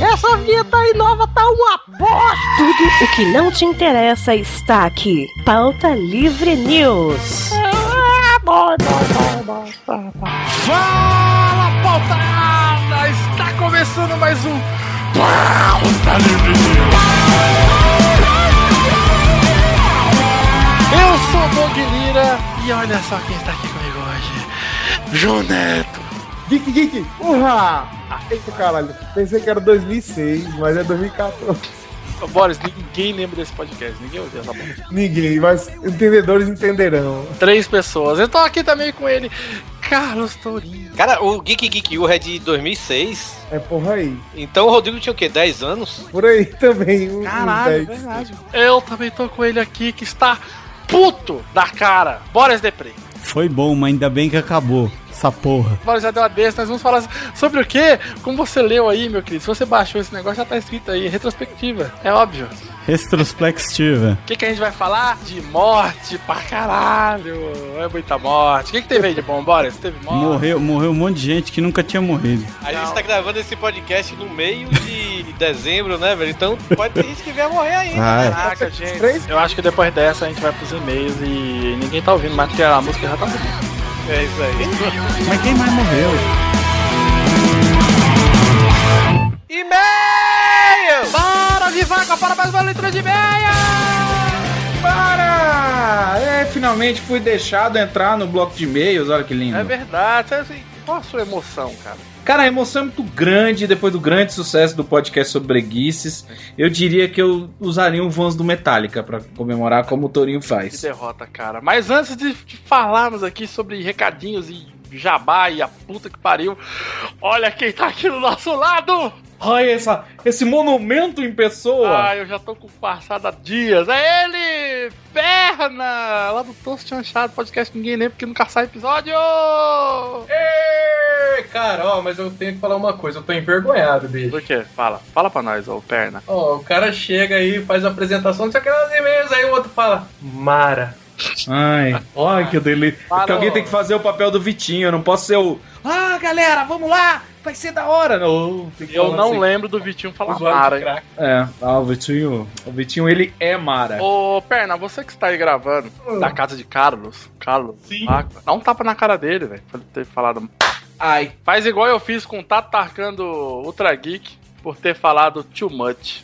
Essa vinheta aí nova tá uma bosta! Tudo o que não te interessa está aqui. Pauta Livre News. Ah, bom, bom, bom, bom, bom. Fala, pautada! Está começando mais um Pauta Livre News. Eu sou o Doug Lira e olha só quem está aqui comigo hoje. João Neto. Geek, geek, urra! Eita caralho, pensei que era 2006, mas é 2014. Ô, Boris, ninguém lembra desse podcast, ninguém ouviu essa bosta. Ninguém, mas entendedores entenderão. Três pessoas. Eu tô aqui também com ele, Carlos Tourinho. Cara, o Geek Geek U é de 2006. É porra aí. Então o Rodrigo tinha o quê? 10 anos? Por aí também. um- um Caralho, 10. verdade. Eu também tô com ele aqui que está puto da cara. Boris Depre. Foi bom, mas ainda bem que acabou essa porra. Boris já deu uma desse, nós vamos falar sobre o quê? Como você leu aí, meu querido? Se você baixou esse negócio, já tá escrito aí, retrospectiva. É óbvio. Retrospectiva. O que, que a gente vai falar? De morte pra caralho. É muita morte. O que, que teve aí de bom, Boris? Teve morte? Morreu, morreu um monte de gente que nunca tinha morrido. A gente tá gravando esse podcast no meio de dezembro, né, velho? Então pode ter gente que vier morrer ainda. Ah, é. Caraca, gente. Eu acho que depois dessa a gente vai pros e-mails e ninguém tá ouvindo mais porque a música já tá subindo. É isso aí. Mas quem mais morreu? E-mail! Bora, Vivaca, para mais uma letra de meia! Para! É, finalmente fui deixado entrar no bloco de e-mails, olha que lindo. É verdade. Assim, qual a sua emoção, cara? Cara, a emoção é muito grande depois do grande sucesso do podcast sobre breguices. Eu diria que eu usaria um Vans do Metallica pra comemorar como o Torinho Que faz. derrota, cara. Mas antes de, de falarmos aqui sobre recadinhos e jabá e a puta que pariu, olha quem tá aqui do nosso lado! Olha essa, esse monumento em pessoa! Ah, eu já tô com passada dias. É ele! Perna! Lá do Toast Chanchado, podcast que ninguém lembra porque nunca sai episódio! Ê, Cara, ó, mas eu tenho que falar uma coisa, eu tô envergonhado, bicho. Do que? Fala, fala pra nós, ô Perna. Ó, o cara chega aí, faz a apresentação, não sei o que e-mails, aí o outro fala, Mara. Ai, olha que delícia. Porque alguém tem que fazer o papel do Vitinho, eu não posso ser o. Ah, galera, vamos lá! Vai ser da hora! Não, Eu não assim. lembro do Vitinho falar Mara. É, ah, o Vitinho. O Vitinho, ele é Mara. Ô, Perna, você que está aí gravando da casa de Carlos, Carlos, Sim. Dá um tapa na cara dele, velho, por ter falado. Ai. Faz igual eu fiz com o Tato Tarcando Ultra Geek por ter falado too much.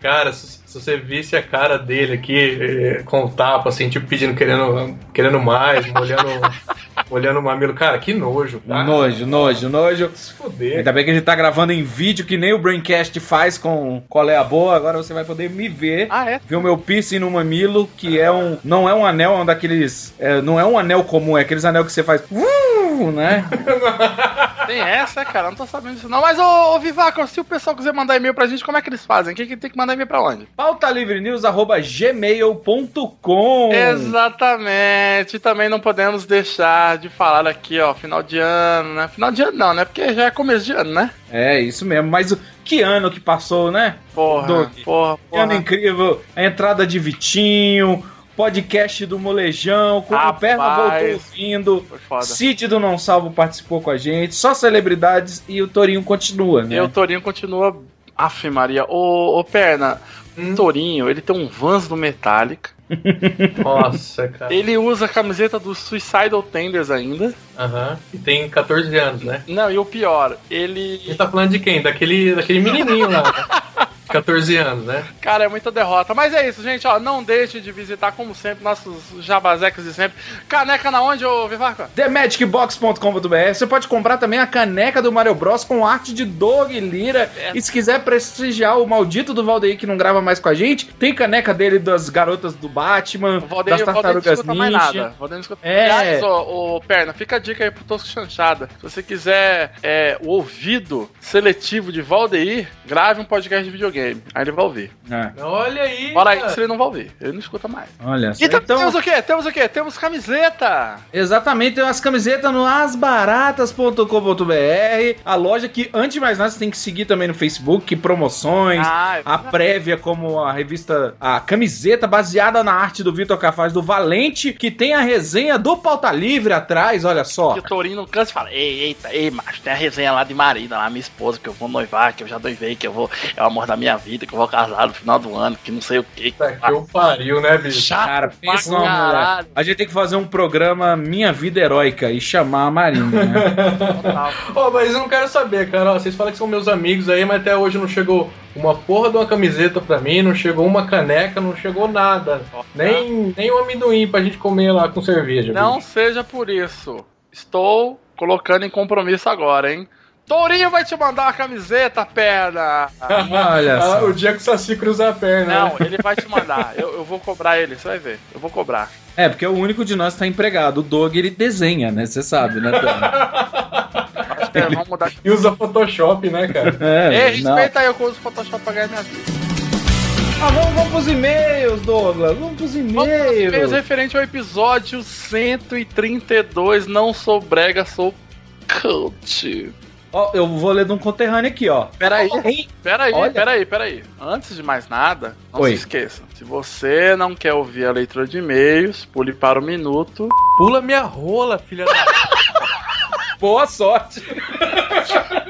Cara, se, se você visse a cara dele aqui, eh, com o tapa, assim, tipo, pedindo, querendo, querendo mais, molhando, molhando o mamilo. Cara, que nojo. cara. Nojo, nojo, nojo. Se fuder. Ainda bem que a gente tá gravando em vídeo, que nem o Braincast faz com Qual é a Boa. Agora você vai poder me ver. ah, é? Ver o meu piercing no mamilo, que é um. Não é um anel, é um daqueles. é, não é um anel comum, é aqueles anel que você faz. Uh, né? Tem essa, cara, não tô sabendo disso não. Mas, ô, ô Vivaco, se o pessoal quiser mandar e-mail pra gente, como é que eles fazem? Quem que tem que mandar e-mail pra onde? pautalivrenews.gmail.com Exatamente. Também não podemos deixar de falar aqui, ó, final de ano, né? Final de ano não, né? Porque já é começo de ano, né? É, isso mesmo. Mas que ano que passou, né? Porra, Doug. porra, Que ano porra. incrível. A entrada de Vitinho, podcast do Molejão, com o Rapaz. Perna voltou ouvindo. City do Não Salvo participou com a gente, só celebridades e o Torinho continua, né? E o Torinho continua. Aff, Maria. Ô, ô Perna, o Torinho, ele tem um Vans do Metallica. Nossa, cara. Ele usa a camiseta dos Suicidal Tenders ainda. Aham. E tem 14 anos, né? Não, e o pior, A ele. gente tá falando de quem? Daquele, daquele menininho lá, né? 14 anos, né? Cara, é muita derrota. Mas é isso, gente, ó. Não deixe de visitar, como sempre, nossos jabazecos de sempre. Caneca na onde, ô Vivaco? TheMagicBox.com.br Você pode comprar também a caneca do Mario Bros com arte de Doug Lira. É. E se quiser prestigiar o maldito do Valdeir que não grava mais com a gente, tem caneca dele das garotas do Batman, O Valdeir, das o Valdeir não tartarugas escuta mais ninja. nada. O Valdeir não escuta... É. Aliás, ô, ô, Perna, fica a dica aí pro Tosco Chanchada. Se você quiser é, o ouvido seletivo de Valdeir, grave um podcast de videogame. Videogame. Aí ele vai ouvir. É, Olha aí. Fora cara. isso, ele não vai ouvir. Ele não escuta mais. olha só. Então, Então, temos o quê? Temos o quê? Temos camiseta! exatamente, tem umas camisetas no asbaratas.com.br, a loja que, antes de mais nada, você tem que seguir também no Facebook, promoções, Ah, a prévia como a revista, a camiseta baseada na arte do Vitor Cafaz do Valente, que tem a resenha do Pauta Livre atrás, olha só. que o Torinho não cansa e fala: Ei, eita, ei, macho, tem a resenha lá de Marina, lá, minha esposa, que eu vou noivar, que eu já noivei, que eu vou. É o amor da minha vida, que eu vou casar no final do ano, que não sei o que. Puta que eu pariu, né, bicho? Chato Cara, pensa numa mulher. A gente tem que fazer um programa Minha Vida Heróica e chamar a Marina, né? Ô, mas eu não quero saber, cara. Ó, Vocês falam que são meus amigos aí, mas até hoje não chegou uma porra de uma camiseta pra mim, não chegou uma caneca, não chegou nada. Nem, nem um amendoim pra gente comer lá com cerveja. Não bicho. seja por isso. Estou colocando em compromisso agora, hein? Tourinho vai te mandar uma camiseta, perna! Olha Ah, só. o dia que o Saci cruza a perna. Não, né? ele vai te mandar. Eu, eu vou cobrar ele, você vai ver. Eu vou cobrar. É, porque o único de nós tá empregado. O Doug, ele desenha, né? Você sabe, né, Tony? Acho que vamos mudar. E usa Photoshop, né, cara? É, Ei, respeita aí, eu uso Photoshop pra ganhar minha vida. Ah, vamos, vamos pros e-mails, Douglas. Vamos pros Vamos aos e-mails e-mails. referente ao episódio 132. Não sou brega, sou coach. Ó, eu vou ler de um conterrâneo aqui, ó. Peraí, Hein? peraí, Olha. peraí, peraí. Antes de mais nada, não Oi. se esqueça. Se você não quer ouvir a leitura de e-mails, pule para o minuto. Pula minha rola, filha da. Boa sorte.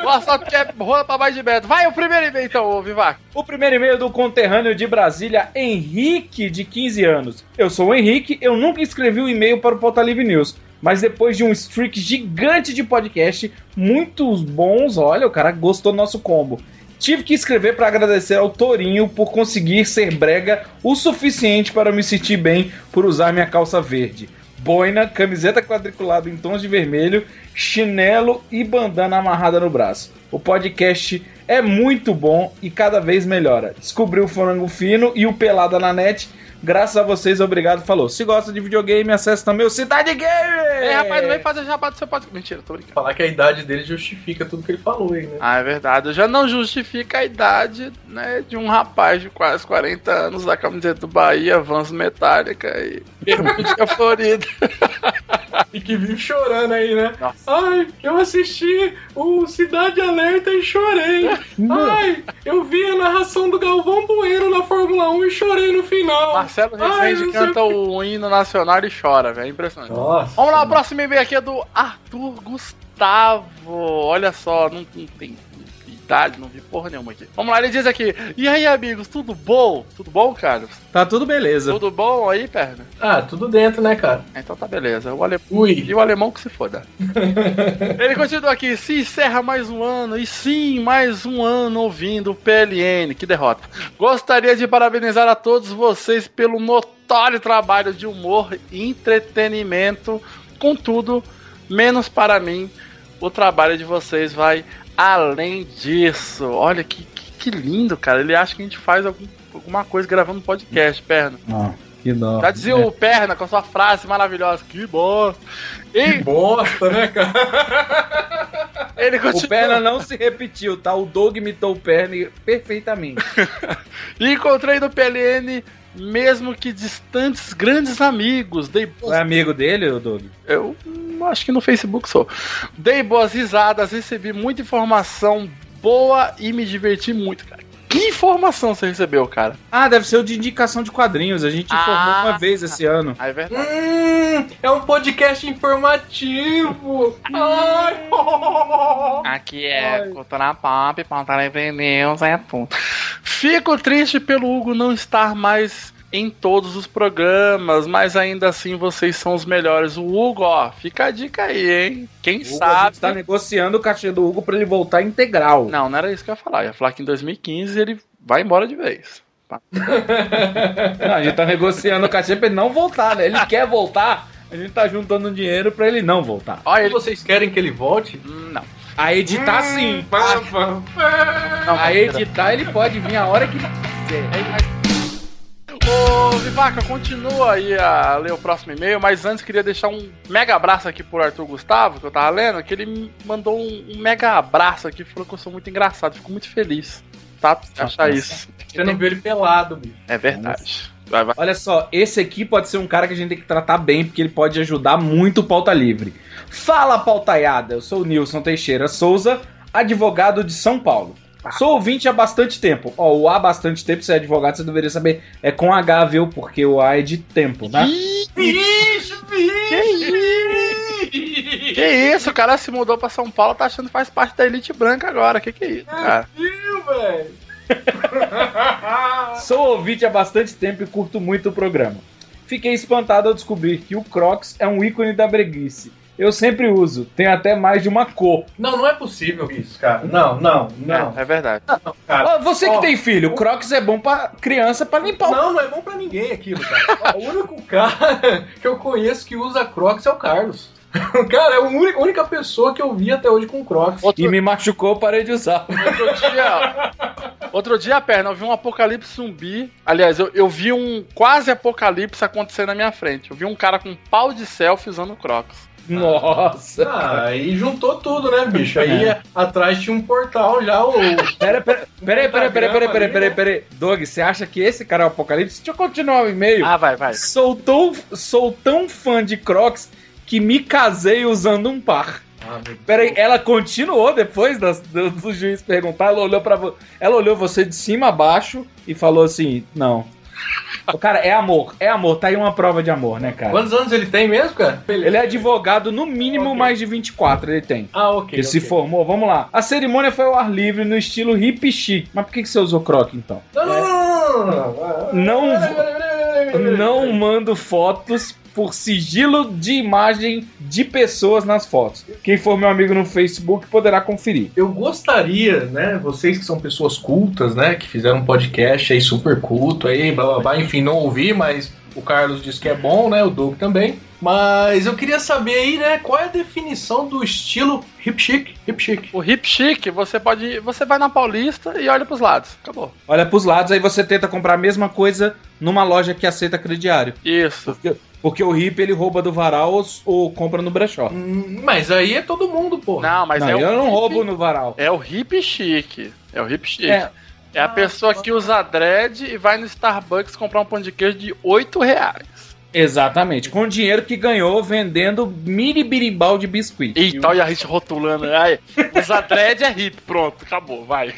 Boa sorte, porque é rola pra mais de metro. Vai, o primeiro e-mail então, ô Vivac. O primeiro e-mail do conterrâneo de Brasília, Henrique, de 15 anos. Eu sou o Henrique, eu nunca escrevi um e-mail para o Pauta Livre News. Mas depois de um streak gigante de podcast, muitos bons, olha, o cara gostou do nosso combo. Tive que escrever para agradecer ao Torinho por conseguir ser brega o suficiente para me sentir bem por usar minha calça verde. Boina, camiseta quadriculada em tons de vermelho, chinelo e bandana amarrada no braço. O podcast é muito bom e cada vez melhora. Descobri o Frango Fino e o Pelada na net. Graças a vocês, obrigado. Falou. Se gosta de videogame, acesse também o Cidade Game! Ei, rapaz, não vem fazer jabá do seu podcast. Mentira, tô brincando. Falar que a idade dele justifica tudo que ele falou aí, né? Ah, é verdade. Já não justifica a idade, né, de um rapaz de quase 40 anos da camiseta do Bahia, Vans Metálica e bermudinha florida. E que vive chorando aí, né? Nossa. Ai, eu assisti o Cidade Alerta e chorei. Ai, eu narração do Galvão Bueno na Fórmula 1 e chorei no final. Marcelo Rezende canta o hino nacional e chora, velho. É impressionante. Nossa. Vamos lá, o próximo e-mail aqui é do Arthur Gustavo. Olha só, não, não tem idade, não vi porra nenhuma aqui. Vamos lá, ele diz aqui: E aí, amigos, tudo bom? Tudo bom, Carlos? Tá tudo beleza. Tudo bom aí, perna? Ah, tudo dentro, né, cara? Então tá beleza. O ale... Ui. E o alemão que se foda. Ele continua aqui. Se encerra mais um ano. E sim, mais um ano ouvindo o PLN. Que derrota. Gostaria de parabenizar a todos vocês pelo notório trabalho de humor e entretenimento. Contudo, menos para mim, o trabalho de vocês vai além disso. Olha que, que, que lindo, cara. Ele acha que a gente faz algum- alguma coisa gravando podcast, perna. Ah, que dó. Já dizia o Perna com a sua frase maravilhosa. Que bosta. E Bosta, né, cara? ele continua. O Perna não se repetiu, tá? O Doug imitou o Perna perfeitamente. E encontrei no PLN, mesmo que distantes, grandes amigos. Dei É amigo dele, o Doug? Eu acho que no Facebook sou. Dei boas risadas, recebi muita informação boa e me diverti muito, cara. Que informação você recebeu, cara? Ah, deve ser o de indicação de quadrinhos. A gente informou Ah. uma vez esse ano. Ah, é verdade. Hum, é um podcast informativo. Ai. Aqui é Cultura Pop, Pauta Livre News, é tudo. Fico triste pelo Hugo não estar mais em todos os programas, mas ainda assim vocês são os melhores. O Hugo, ó, fica a dica aí, hein? Quem Hugo, a sabe. gente tá negociando o cachê do Hugo pra ele voltar integral. Não, não era isso que eu ia falar. Eu ia falar que em 2015 ele vai embora de vez. Não, a gente tá negociando o cachê pra ele não voltar, né? Ele quer voltar, a gente tá juntando dinheiro pra ele não voltar. Olha Se ele. vocês querem que ele volte? Hum, Não. A editar sim. não A editar ele pode vir a hora que quiser. Ô, Vivaca, continua aí a ler o próximo e-mail, mas antes queria deixar um mega abraço aqui pro Arthur Gustavo, que eu tava lendo, que ele me mandou um, um mega abraço aqui, falou que eu sou muito engraçado, fico muito feliz. tá? Achar isso. Você não viu ele pelado, bicho. É verdade. Vai, vai. Olha só, esse aqui pode ser um cara que a gente tem que tratar bem, porque ele pode ajudar muito o pauta livre. Fala, pautaiada! Eu sou o Nilson Teixeira Souza, advogado de São Paulo. Sou ouvinte há bastante tempo. Ó, o há bastante tempo, se é advogado, você deveria saber. É com H, viu? Porque o A é de tempo, né? Bicho, Que isso, o cara se mudou pra São Paulo, tá achando que faz parte da elite branca agora. Que que é isso, cara? Viu, velho? Sou ouvinte há bastante tempo e curto muito o programa. Fiquei espantado ao descobrir que o Crocs é um ícone da breguice. Eu sempre uso, tem até mais de uma cor. Não, não é possível isso, cara. Não, não, não. É, é verdade. não cara. Ó, você que Ó, tem filho, o Crocs é bom pra criança pra limpar o Não, não é bom pra ninguém aquilo, cara. O único cara que eu conheço que usa Crocs é o Carlos. Cara, é a única, a única pessoa que eu vi até hoje com Crocs. Outro, E me machucou, parei de usar. outro dia, outro dia, perna, eu vi um apocalipse zumbi. Aliás, eu, eu vi um quase apocalipse acontecer na minha frente. Eu vi um cara com um pau de selfie usando Crocs. Nossa. Ah, aí juntou tudo, né, bicho? Aí É. atrás tinha um portal já, o. Pera, pera, pera, pera, pera, pera, pera, pera, pera. Doug, você acha que esse cara é o apocalipse? Deixa eu continuar o e-mail. Ah, vai, vai. Sou tão, sou tão fã de Crocs que me casei usando um par. Ah, meu Peraí, ela continuou depois das- do, do juiz perguntar, ela olhou para ela olhou você de cima a baixo e falou assim: "Não. O cara é amor, é amor, tá aí uma prova de amor, né, cara? Quantos anos ele tem mesmo, cara? Ele é advogado no mínimo Ok. mais de 24, ele tem. Ah, ok. Ele se ok. formou, vamos lá. A cerimônia foi ao ar livre no estilo hip chic. Mas por que, que você usou croc então? Não, não, não, não, não. Não, não mando fotos por sigilo de imagem de pessoas nas fotos. Quem for meu amigo no Facebook poderá conferir. Eu gostaria, né, vocês que são pessoas cultas, né, que fizeram um podcast aí super culto aí, blá blá blá, enfim, não ouvi, mas o Carlos disse que é bom, né, o Doug também. Mas eu queria saber aí, né, qual é a definição do estilo hip chic, hip chic. O hip chic, você pode. Você vai na Paulista e olha pros lados. Acabou. Olha pros lados, aí você tenta comprar a mesma coisa numa loja que aceita crediário. Isso. Porque, porque o hip ele rouba do varal ou, ou compra no brechó. Hum, Mas aí é todo mundo, pô. Não, mas não, é o eu não hip- roubo no varal. É o hip chic. É o hip chic. É. É, a pessoa que usa dread e vai no Starbucks comprar um pão de queijo de 8 reais. Exatamente, com o dinheiro que ganhou vendendo mini birimbau de biscuit. Eita, olha a gente rotulando. Ai, usar dread é hip. Pronto, acabou, vai.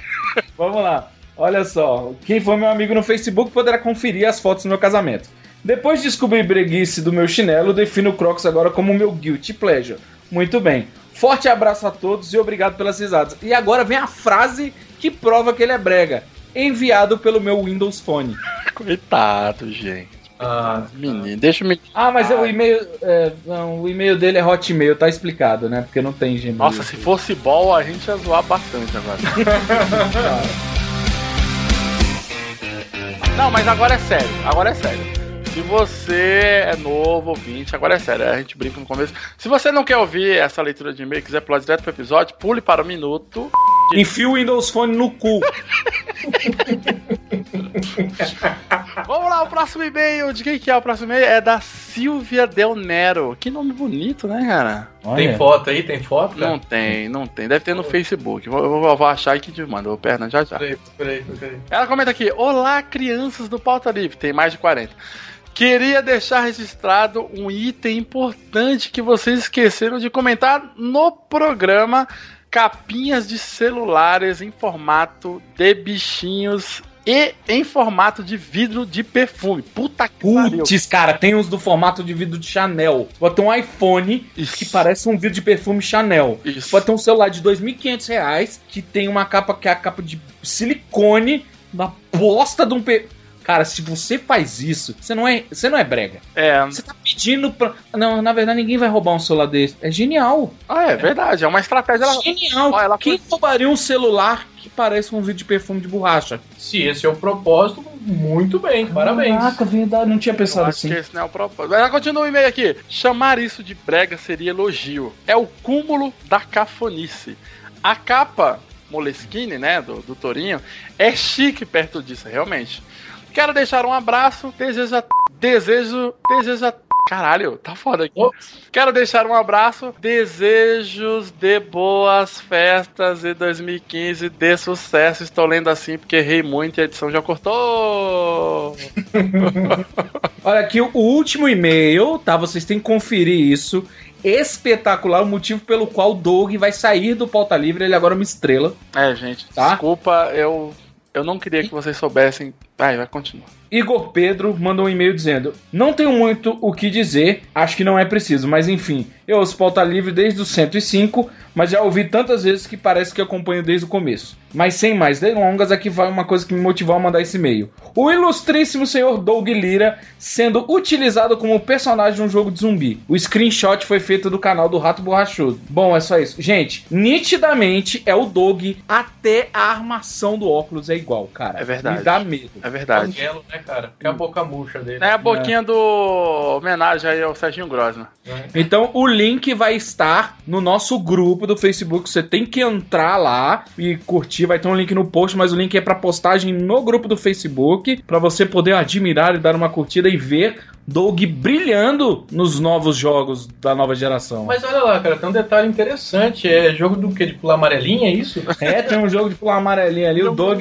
Vamos lá. Olha só, quem for meu amigo no Facebook poderá conferir as fotos do meu casamento. Depois de descobrir breguice do meu chinelo, defino o Crocs agora como meu guilty pleasure. Muito bem. Forte abraço a todos e obrigado pelas risadas. E agora vem a frase que prova que ele é brega. Enviado pelo meu Windows Phone. Coitado, gente. Ah, Menino, deixa eu me. Ah, mas é o e-mail. é, não, o e-mail dele é Hotmail, tá explicado, né? Porque não tem Gmail. Nossa, se fosse ball, a gente ia zoar bastante agora. Não, mas agora é sério. Agora é sério. Se você é novo, ouvinte, agora é sério, a gente brinca no começo. Se você não quer ouvir essa leitura de e-mail, quiser pular direto pro episódio, pule para o minuto. Enfia o Windows Phone no cu. Vamos lá, o próximo e-mail. De quem que é o próximo e-mail? É da Silvia Del Nero. Que nome bonito, né, cara? tem foto aí? Tem foto, cara? Não tem, não tem. Deve ter no Facebook. Vou, vou, vou achar e que te manda. Vou perna já já. Peraí, peraí, peraí. Ela comenta aqui: Olá, crianças do Pauta Livre. Tem mais de 40. Queria deixar registrado um item importante que vocês esqueceram de comentar no programa Capinhas de celulares em formato de bichinhos e em formato de vidro de perfume. Puta que. Putz, cara, tem uns do formato de vidro de Chanel. Pode ter um iPhone Isso. que parece um vidro de perfume Chanel. Isso. Pode ter um celular de 2.500 reais que tem uma capa que é a capa de silicone na bosta de um pe... Cara, se você faz isso, você não é, você não é brega. É, Você tá pedindo pra. Não, na verdade, ninguém vai roubar um celular desse. É genial. ah, é verdade. É uma estratégia. Genial. Ela Quem roubaria um celular que parece um vidro de perfume de borracha? Se esse é o propósito, muito bem, parabéns. Caraca, verdade, não tinha Eu pensado acho assim. que esse não é o propósito. Ela continua o e-mail aqui. Chamar isso de brega seria elogio. É o cúmulo da cafonice. A capa Moleskine, né, do, do Torinho, é chique perto disso, realmente. Quero deixar um abraço, desejo, desejo, desejo, Caralho, tá foda aqui. Quero deixar um abraço. Desejos de boas festas e 2015 de sucesso. Estou lendo assim porque errei muito e a edição já cortou. Olha aqui o último e-mail, tá? Vocês têm que conferir isso. Espetacular o motivo pelo qual o Doug vai sair do Pauta Livre. Ele agora é uma estrela. É, gente, Tá. desculpa, eu, eu não queria que vocês soubessem. Vai, vai, continua. Igor Pedro mandou um e-mail dizendo: Não tenho muito o que dizer, acho que não é preciso, mas enfim, eu ouço pauta livre desde o 105, mas já ouvi tantas vezes que parece que acompanho desde o começo. Mas sem mais delongas, aqui vai uma coisa que me motivou a mandar esse e-mail. O ilustríssimo senhor Doug Lira sendo utilizado como personagem de um jogo de zumbi. O screenshot foi feito do canal do Rato Borrachudo. Bom, é só isso. Gente, nitidamente é o Doug, até a armação do óculos é igual, cara. É verdade. Me dá medo. É verdade. Banguelo, né, cara? Que é a boca murcha dele. É a boquinha do homenagem aí ao Serginho Grosman. Então o link vai estar no nosso grupo do Facebook. Você tem que entrar lá e curtir. Vai ter um link no post, mas o link é para postagem no grupo do Facebook para você poder admirar e dar uma curtida e ver Doug brilhando nos novos jogos da nova geração. Mas olha lá, cara, tem um detalhe interessante. É jogo do que? De pular amarelinha, é isso? É, tem um jogo de pular amarelinha ali. O Doug,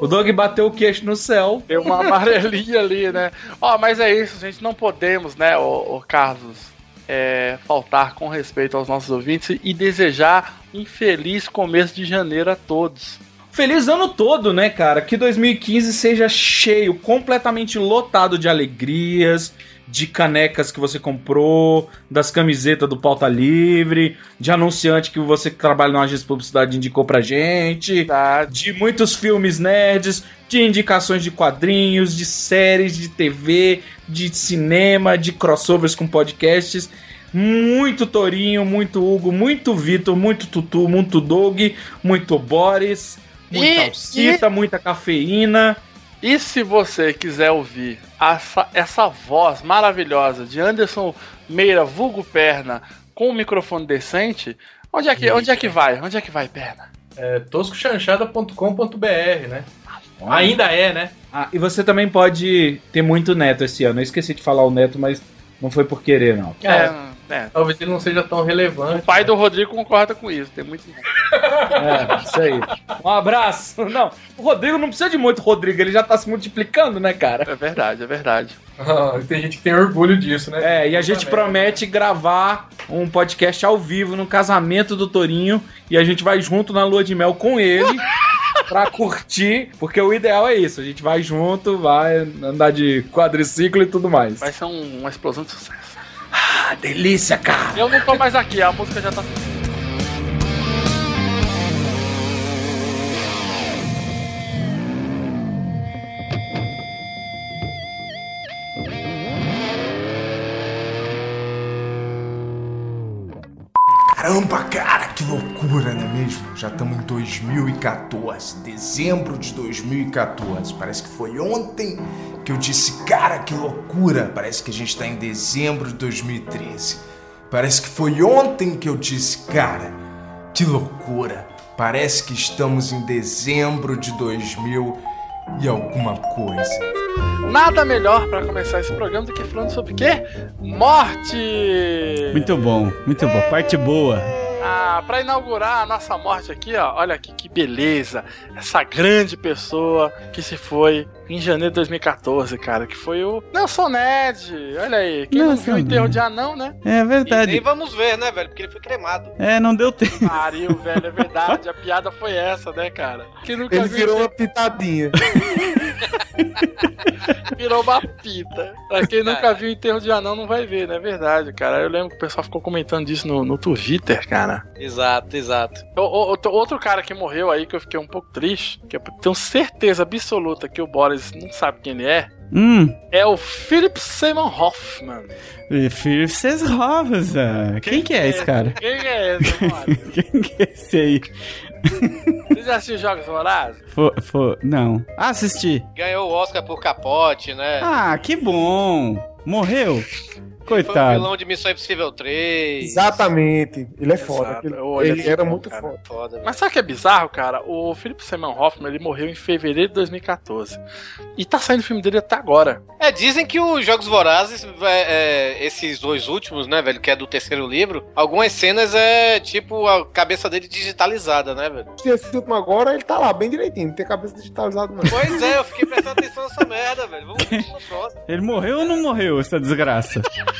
o Doug bateu o queixo no céu. Tem uma amarelinha ali, né? Ó, mas é isso, gente. Não podemos, né, ô, ô Carlos, é, faltar com respeito aos nossos ouvintes e desejar um feliz começo de janeiro a todos. Feliz ano todo, né, cara? Que 2015 seja cheio, completamente lotado de alegrias, de canecas que você comprou, das camisetas do Pauta Livre, de anunciante que você que trabalha numa agência de publicidade indicou pra gente, de muitos filmes nerds, de indicações de quadrinhos, de séries de TV, de cinema, de crossovers com podcasts. Muito Torinho, muito Hugo, muito Vitor, muito Tutu, muito Doug, muito Boris, muita E- Alcita, muita cafeína. E se você quiser ouvir essa, essa voz maravilhosa de Anderson Meira, vulgo perna, com um microfone decente, onde é que, onde é que vai? Onde é que vai, perna? É toscochanchada.com.br, né? Ainda é, né? Ah, e você também pode ter muito neto esse ano. Eu esqueci de falar o neto, mas não foi por querer, não. É, é. Talvez ele não seja tão relevante. O pai do Rodrigo concorda com isso, tem muito. É, isso aí. Um abraço. Não, o Rodrigo não precisa de muito Rodrigo, ele já tá se multiplicando, né, cara? É verdade, é verdade. Ah, tem gente que tem orgulho disso, né? É, e a gente promete gravar um podcast ao vivo no casamento do Torinho e a gente vai junto na lua de mel com ele pra curtir, porque o ideal é isso, a gente vai junto, vai andar de quadriciclo e tudo mais. Vai ser um- uma explosão de sucesso. Delícia, cara! Eu não tô mais aqui, a música já tá. Caramba, cara, que loucura, não é mesmo? Já estamos em 2014, dezembro de 2014. Parece que foi ontem que eu disse, cara, que loucura. Parece que a gente está em dezembro de 2013. Parece que foi ontem que eu disse, cara, que loucura. Parece que estamos em dezembro de 2000 e alguma coisa. Nada melhor pra começar esse programa do que falando sobre o quê? Morte! Muito bom, muito bom. Parte boa. Ah, pra inaugurar a nossa morte aqui, ó, olha aqui que beleza. Essa grande pessoa que se foi em janeiro de 2014, cara, que foi o Nelson Ned. Olha aí, quem não Nelson viu o enterro de anão, né? É E verdade. nem vamos ver, né, velho? Porque ele foi cremado. É, não deu tempo. Pariu, velho, é verdade. A piada foi essa, né, cara? Quem nunca Ele viu virou uma pitadinha. virou uma pita. Pra quem nunca viu o enterro de anão, não vai ver, né? É verdade, cara. Eu lembro que o pessoal ficou comentando disso no, no Twitter, cara. Exato, exato. O- o- outro- outro cara que morreu aí que eu fiquei um pouco triste, que eu tenho certeza absoluta que o Boris não sabe quem ele é, Hum. é o Philip Seymour Hoffman. Fierces Rosa. Quem que é esse cara? Quem é esse? Quem que é esse aí? Você já assistiu Jogos Vorazes? Fo, fo, não. Ah, assisti. Ganhou o Oscar por capote, né? Ah, que bom. Morreu? Foi o Coitado. vilão de Missão Impossível 3. Exatamente. Ele é foda. Exato. Ele, Eu olhei ele era bom, muito cara. foda. Foda. Mas sabe o que é bizarro, cara? O Philip Seymour Hoffman, ele morreu em fevereiro de 2014. E tá saindo o filme dele até agora. É, dizem que os Jogos Vorazes, é, é, esses dois últimos, né, velho, que é do terceiro livro, algumas cenas é tipo a cabeça dele digitalizada, né, velho? Esse último agora, ele tá lá, bem direitinho. Não tem cabeça digitalizada, não. Pois é, eu fiquei prestando atenção nessa merda, velho. Vamos no próximo. Ele morreu ou não morreu, essa desgraça?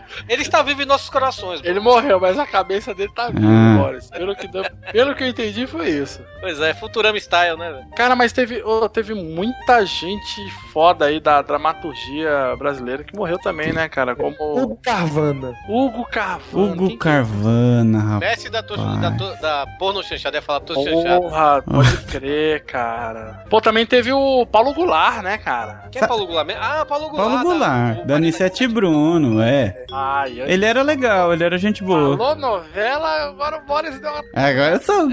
Ele está vivo em nossos corações, Ele morreu, mas a cabeça dele tá viva, Ah. Boris. Pelo que, deu- pelo que eu entendi, foi isso. Pois é, Futurama Style, né, velho? Cara, mas teve, ô, teve muita gente foda aí da dramaturgia brasileira que morreu também, né, cara? Como Hugo Carvana. Hugo Carvana. Hugo Quem que- Carvana, rapaz. Mestre da, to da, to da porno chanchada, ia falar todo chanchado. Porra, pode crer, cara. Pô, também teve o Paulo Goulart, né, cara? Quem é Paulo Goulart? mesmo? Ah, Paulo Goulart. Paulo Goulart, o da Anissete Bruno, é. Ai, ai. Ele era legal, ele era gente boa. Falou novela, agora o Boris deu uma... Agora eu sou.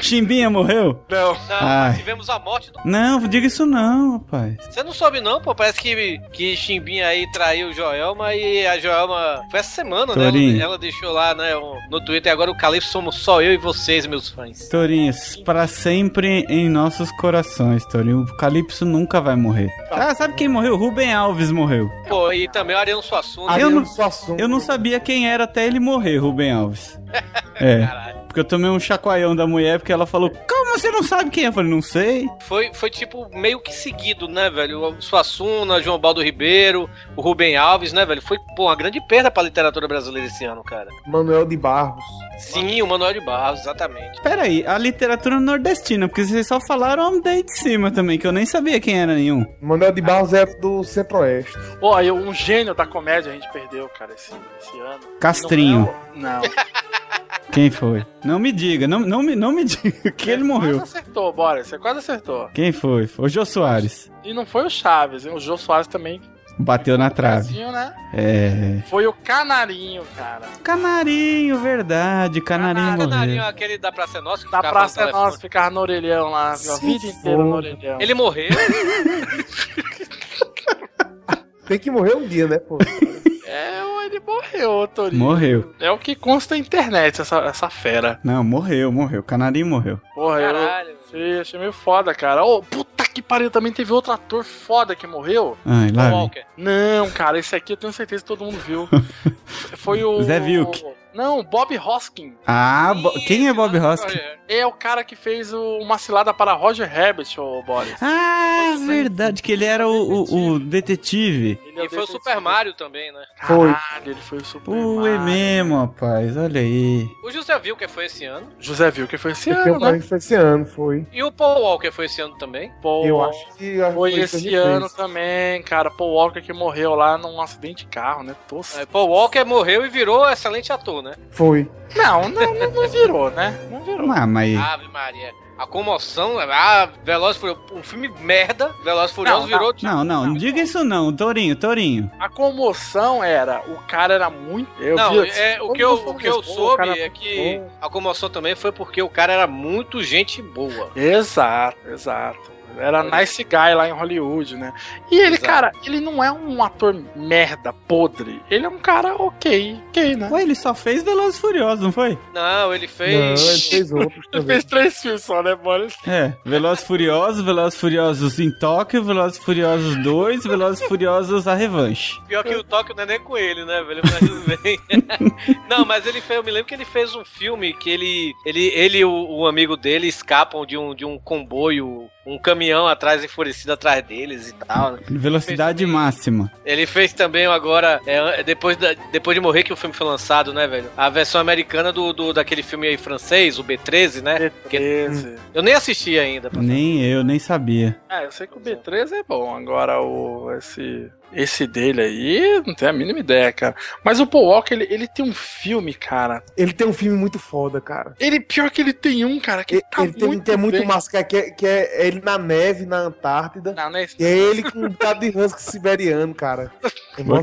Chimbinha morreu? Não. Não, tivemos a morte do... Não, diga isso não, rapaz. Você não soube não, pô? Parece que, que Chimbinha aí traiu o Joelma e a Joelma... Foi essa semana, né? Torinho. Ela, ela deixou lá, né, um- no Twitter. Agora o Calypso somos só eu e vocês, meus fãs. Torinhos, para sempre em nossos corações, Torinho. O Calypso nunca vai morrer. Ah, sabe quem morreu? Rubem Alves morreu. Pô, e também o Ariano Suassuna. Eu não- Suassuna. Eu não sabia quem era até ele morrer, Rubem Alves. É. Caralho. Porque eu tomei um chacoalhão da mulher porque ela falou: Como você não sabe quem é? Eu falei: Não sei. Foi, foi tipo meio que seguido, né, velho? O Suassuna, João Baldo Ribeiro, o Rubem Alves, né, velho? Foi, pô, uma grande perda pra literatura brasileira esse ano, cara. Manuel de Barros. Sim, o Manuel de Barros, exatamente. Pera aí, a literatura nordestina, porque vocês só falaram daí de cima também, que eu nem sabia quem era nenhum. Manuel de Barros é do Centro-Oeste. Pô, aí um gênio da comédia a gente perdeu, cara, esse, esse ano. Castrinho. Não. Quem foi? Não me diga, não, não, me, não me diga que ele morreu. Quase acertou, Boris, você quase acertou. Quem foi? Foi o Jô Soares. E não foi o Chaves, hein? O Jô Soares também. Bateu na trave. Né? É. Foi o Canarinho, cara. Canarinho, verdade. Canarinho Canarinho, morreu. aquele da Praça é Nossa que Da Praça no é telefone. Nossa, ficava no orelhão lá, a vida inteira no orelhão. Ele morreu. Tem que morrer um dia, né, pô? É, ele morreu, Torinho. Morreu. É o que consta na internet, essa, essa fera. Não, morreu, morreu. Canarinho morreu. Porra, eu Caralho. achei, achei meio foda, cara. Ô, puta que pariu, também teve outro ator foda que morreu. Ai, lá. Walker. Não, cara, esse aqui eu tenho certeza que todo mundo viu. Foi o. Zé Vilk. Não, Bob Hoskin. Ah, Bo- quem é Bob Hoskin? É o cara que fez o, uma cilada para Roger Rabbit, ô Boris. Ah, verdade, que ele era o, o- o detetive. Ele é E foi o detetive. Super Mario também, né? Foi. Caralho, ele foi o Super Pô, é Mario. mesmo, rapaz. Olha aí. O José Vilker foi esse ano. José Vilk foi esse ano, o né? foi esse ano, foi. E o Paul Walker foi esse ano também. Pô, Eu acho que que Foi esse 2003. ano também, cara. Paul Walker que morreu lá num acidente de carro, né? Tosco. É, Paul Walker morreu e virou excelente ator, né? Foi. Não, não, não, não virou, né? Não virou. Ah, mas. Ave Maria. A comoção, ah, Veloz Furioso, um filme merda, Veloz Furioso Não, virou tipo, Não, não, não diga isso não, Torinho, Torinho. A comoção era, o cara era muito. Eu não, vi, é, o que eu, o que eu soube cara é que a comoção também foi porque o cara era muito gente boa. Exato, exato. Era nice guy lá em Hollywood, né? E ele, Exato. cara, ele não é um ator merda, podre. Ele é um cara ok, ok, né? Ué, ele só fez Velozes e Furiosos, não foi? Não, ele Não, fez. ele fez outros Ele fez três filmes só, né, Boris? É, Velozes e Furiosos, Velozes e Furiosos em Tóquio, Velozes e Furiosos 2, Velozes e Furiosos a revanche. Pior que o Tóquio não é nem com ele, né, velho? Mas tudo bem. não, mas ele fez. Eu me lembro que ele fez um filme que ele. Ele, ele e o, o amigo dele escapam de um, de um comboio, um caminhão atrás enfurecido atrás deles e tal. né? Velocidade Fez também- máxima. Ele fez também agora, é, depois, da- depois de morrer que o filme foi lançado, né, velho? A versão americana do, do daquele filme aí francês, o B13, né? B13. Eu nem assisti ainda. Nem eu, nem sabia. É, eu sei que o B13 é bom. Agora o. Esse. Esse dele aí, não tenho a mínima ideia, cara. Mas o Paul Walker, ele, ele tem um filme, cara. Ele tem um filme muito foda, cara. Ele, pior que ele tem um, cara, que Ele, tá ele tem muito que é muito massa, que é, que é ele na neve, na Antártida. Não, não é. E é ele com um bocado de husky siberiano, cara.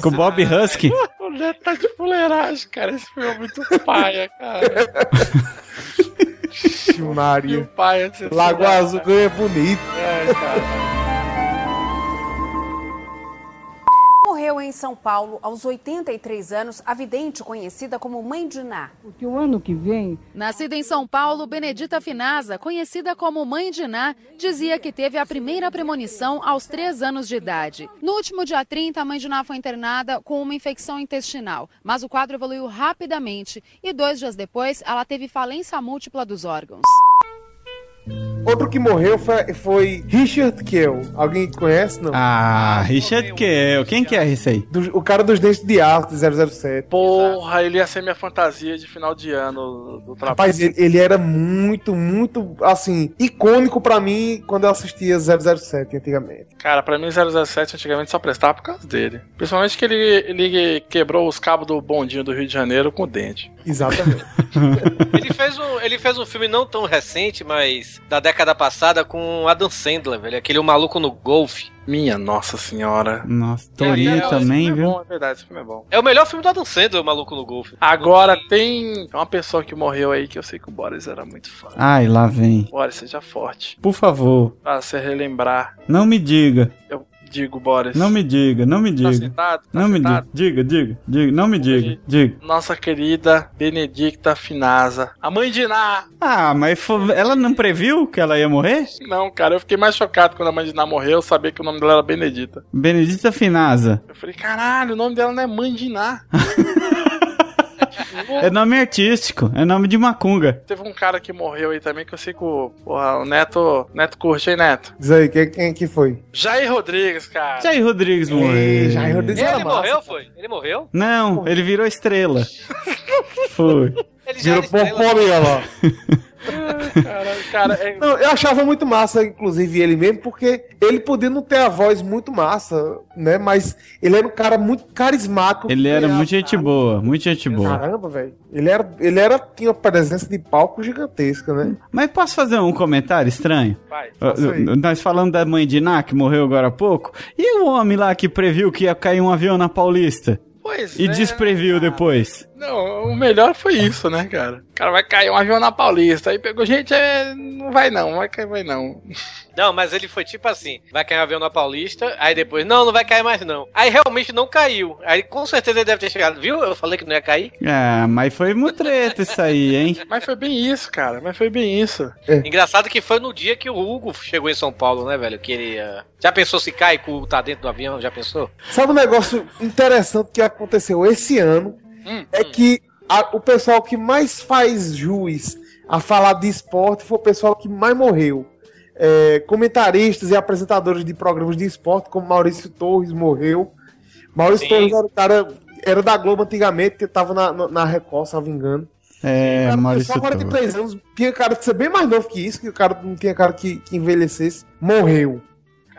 Com o Bob Husky. O Neto tá de fuleiragem, cara. Esse filme é muito paia, cara. Maria. Lago Azul é bonito. É, cara. Morreu em São Paulo aos 83 anos a vidente conhecida como Mãe de Ná. Porque o ano que vem. Nascida em São Paulo, Benedita Finasa, conhecida como Mãe de Ná, dizia que teve a primeira premonição aos 3 anos de idade. No último dia 30, a Mãe de Ná foi internada com uma infecção intestinal, mas o quadro evoluiu rapidamente e dois dias depois ela teve falência múltipla dos órgãos. Outro que morreu foi, foi Richard Kell. Alguém conhece, não? Ah, Richard Kell. Quem que é esse aí? Do- o cara dos dentes de de 007. Porra, ele ia ser minha fantasia de final de ano do trabalho. Rapaz, ele, ele era muito, muito, assim, icônico pra mim quando eu assistia 007 antigamente. Cara, pra mim 007 antigamente só prestava por causa dele. Principalmente que ele, ele quebrou os cabos do bondinho do Rio de Janeiro com o dente. Exatamente. Ele fez, um, ele fez um filme não tão recente, mas da década passada com Adam Sandler, velho. Aquele O Maluco no Golfe. Minha nossa senhora. Nossa, Torinho É, também, esse filme viu? É bom, é verdade, esse filme é bom. É o melhor filme do Adam Sandler, O Maluco no Golfe. Agora tem uma pessoa que morreu aí que eu sei que o Boris era muito fã. Ai, lá vem. Boris, seja forte. Por favor, Pra você relembrar. não me diga. Eu digo, Boris. Não me diga, não me Tá diga. sentado? Tá Não me diga. sentado? Diga, diga, diga. Não me diga, diga. Nossa querida Benedicta Finasa. A mãe de Ná. Ah, mas fo- ela não previu que ela ia morrer? Não, cara, eu fiquei mais chocado quando a mãe de Ná morreu, saber que o nome dela era Benedita. Benedita Finasa. Eu falei, caralho, o nome dela não é mãe de Ná. É nome artístico, é nome de macunga. Teve um cara que morreu aí também que eu sei que o, porra, o Neto, Neto curte, hein, Neto? Diz aí, quem, quem que foi? Jair Rodrigues, cara. Jair Rodrigues Ei, morreu. Jair Rodrigues Ele massa. morreu, foi? Ele morreu? Não, ele virou estrela. Foi. Ele já Virou era estrela. pompolinha lá. Caralho, cara, é... Não, eu achava muito massa, inclusive, ele mesmo, porque ele podia não ter a voz muito massa, né? Mas ele era um cara muito carismático. Ele era muito gente boa, muito gente boa. Caramba, velho. Ele era, ele era, tinha uma presença de palco gigantesca, né? Mas posso fazer um comentário estranho? Vai. Aí. Uh, Nós falando da mãe de Ná, que morreu agora há pouco. E o homem lá que previu que ia cair um avião na Paulista? Pois E despreviu né, cara? depois. Não, o melhor foi isso, né, cara? O cara vai cair um avião na Paulista. Aí pegou, gente, é... não vai não, vai cair, vai não. Não, mas ele foi tipo assim: vai cair um avião na Paulista, aí depois, não, não vai cair mais não. Aí realmente não caiu. Aí com certeza ele deve ter chegado, viu? Eu falei que não ia cair. Ah, mas foi mutreta isso aí, hein? Mas foi bem isso, cara, mas foi bem isso. Engraçado que foi no dia que o Hugo chegou em São Paulo, né, velho? Que ele. ah, Já pensou se cai com o Hugo tá dentro do avião? Já pensou? Sabe um negócio interessante que aconteceu esse ano? Hum, É que a- o pessoal que mais faz juiz a falar de esporte foi o pessoal que mais morreu. É, comentaristas e apresentadores de programas de esporte, como Maurício Torres morreu. Maurício Sim. Torres era o cara, era da Globo antigamente, que tava na, na, na Record, se não me engano. É, Cara, Maurício só Torres. 43 anos, tinha cara de ser bem mais novo que isso, que o cara não tinha cara que, que envelhecesse, morreu.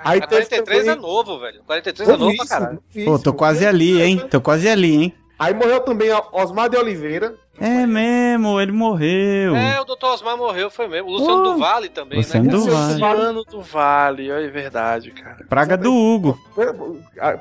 Aí A 43 é também- novo, velho. 43 é novo pra caralho. novíssimo. Pô, tô quase ali, hein? Tô quase ali, hein? Aí morreu também Osmar de Oliveira. É mesmo, ele morreu. É, o Dr. Osmar morreu, foi mesmo. O Luciano Pô. do Vale também, Luciano né? do Luciano Vale. do Vale, é verdade, cara. Praga do Hugo.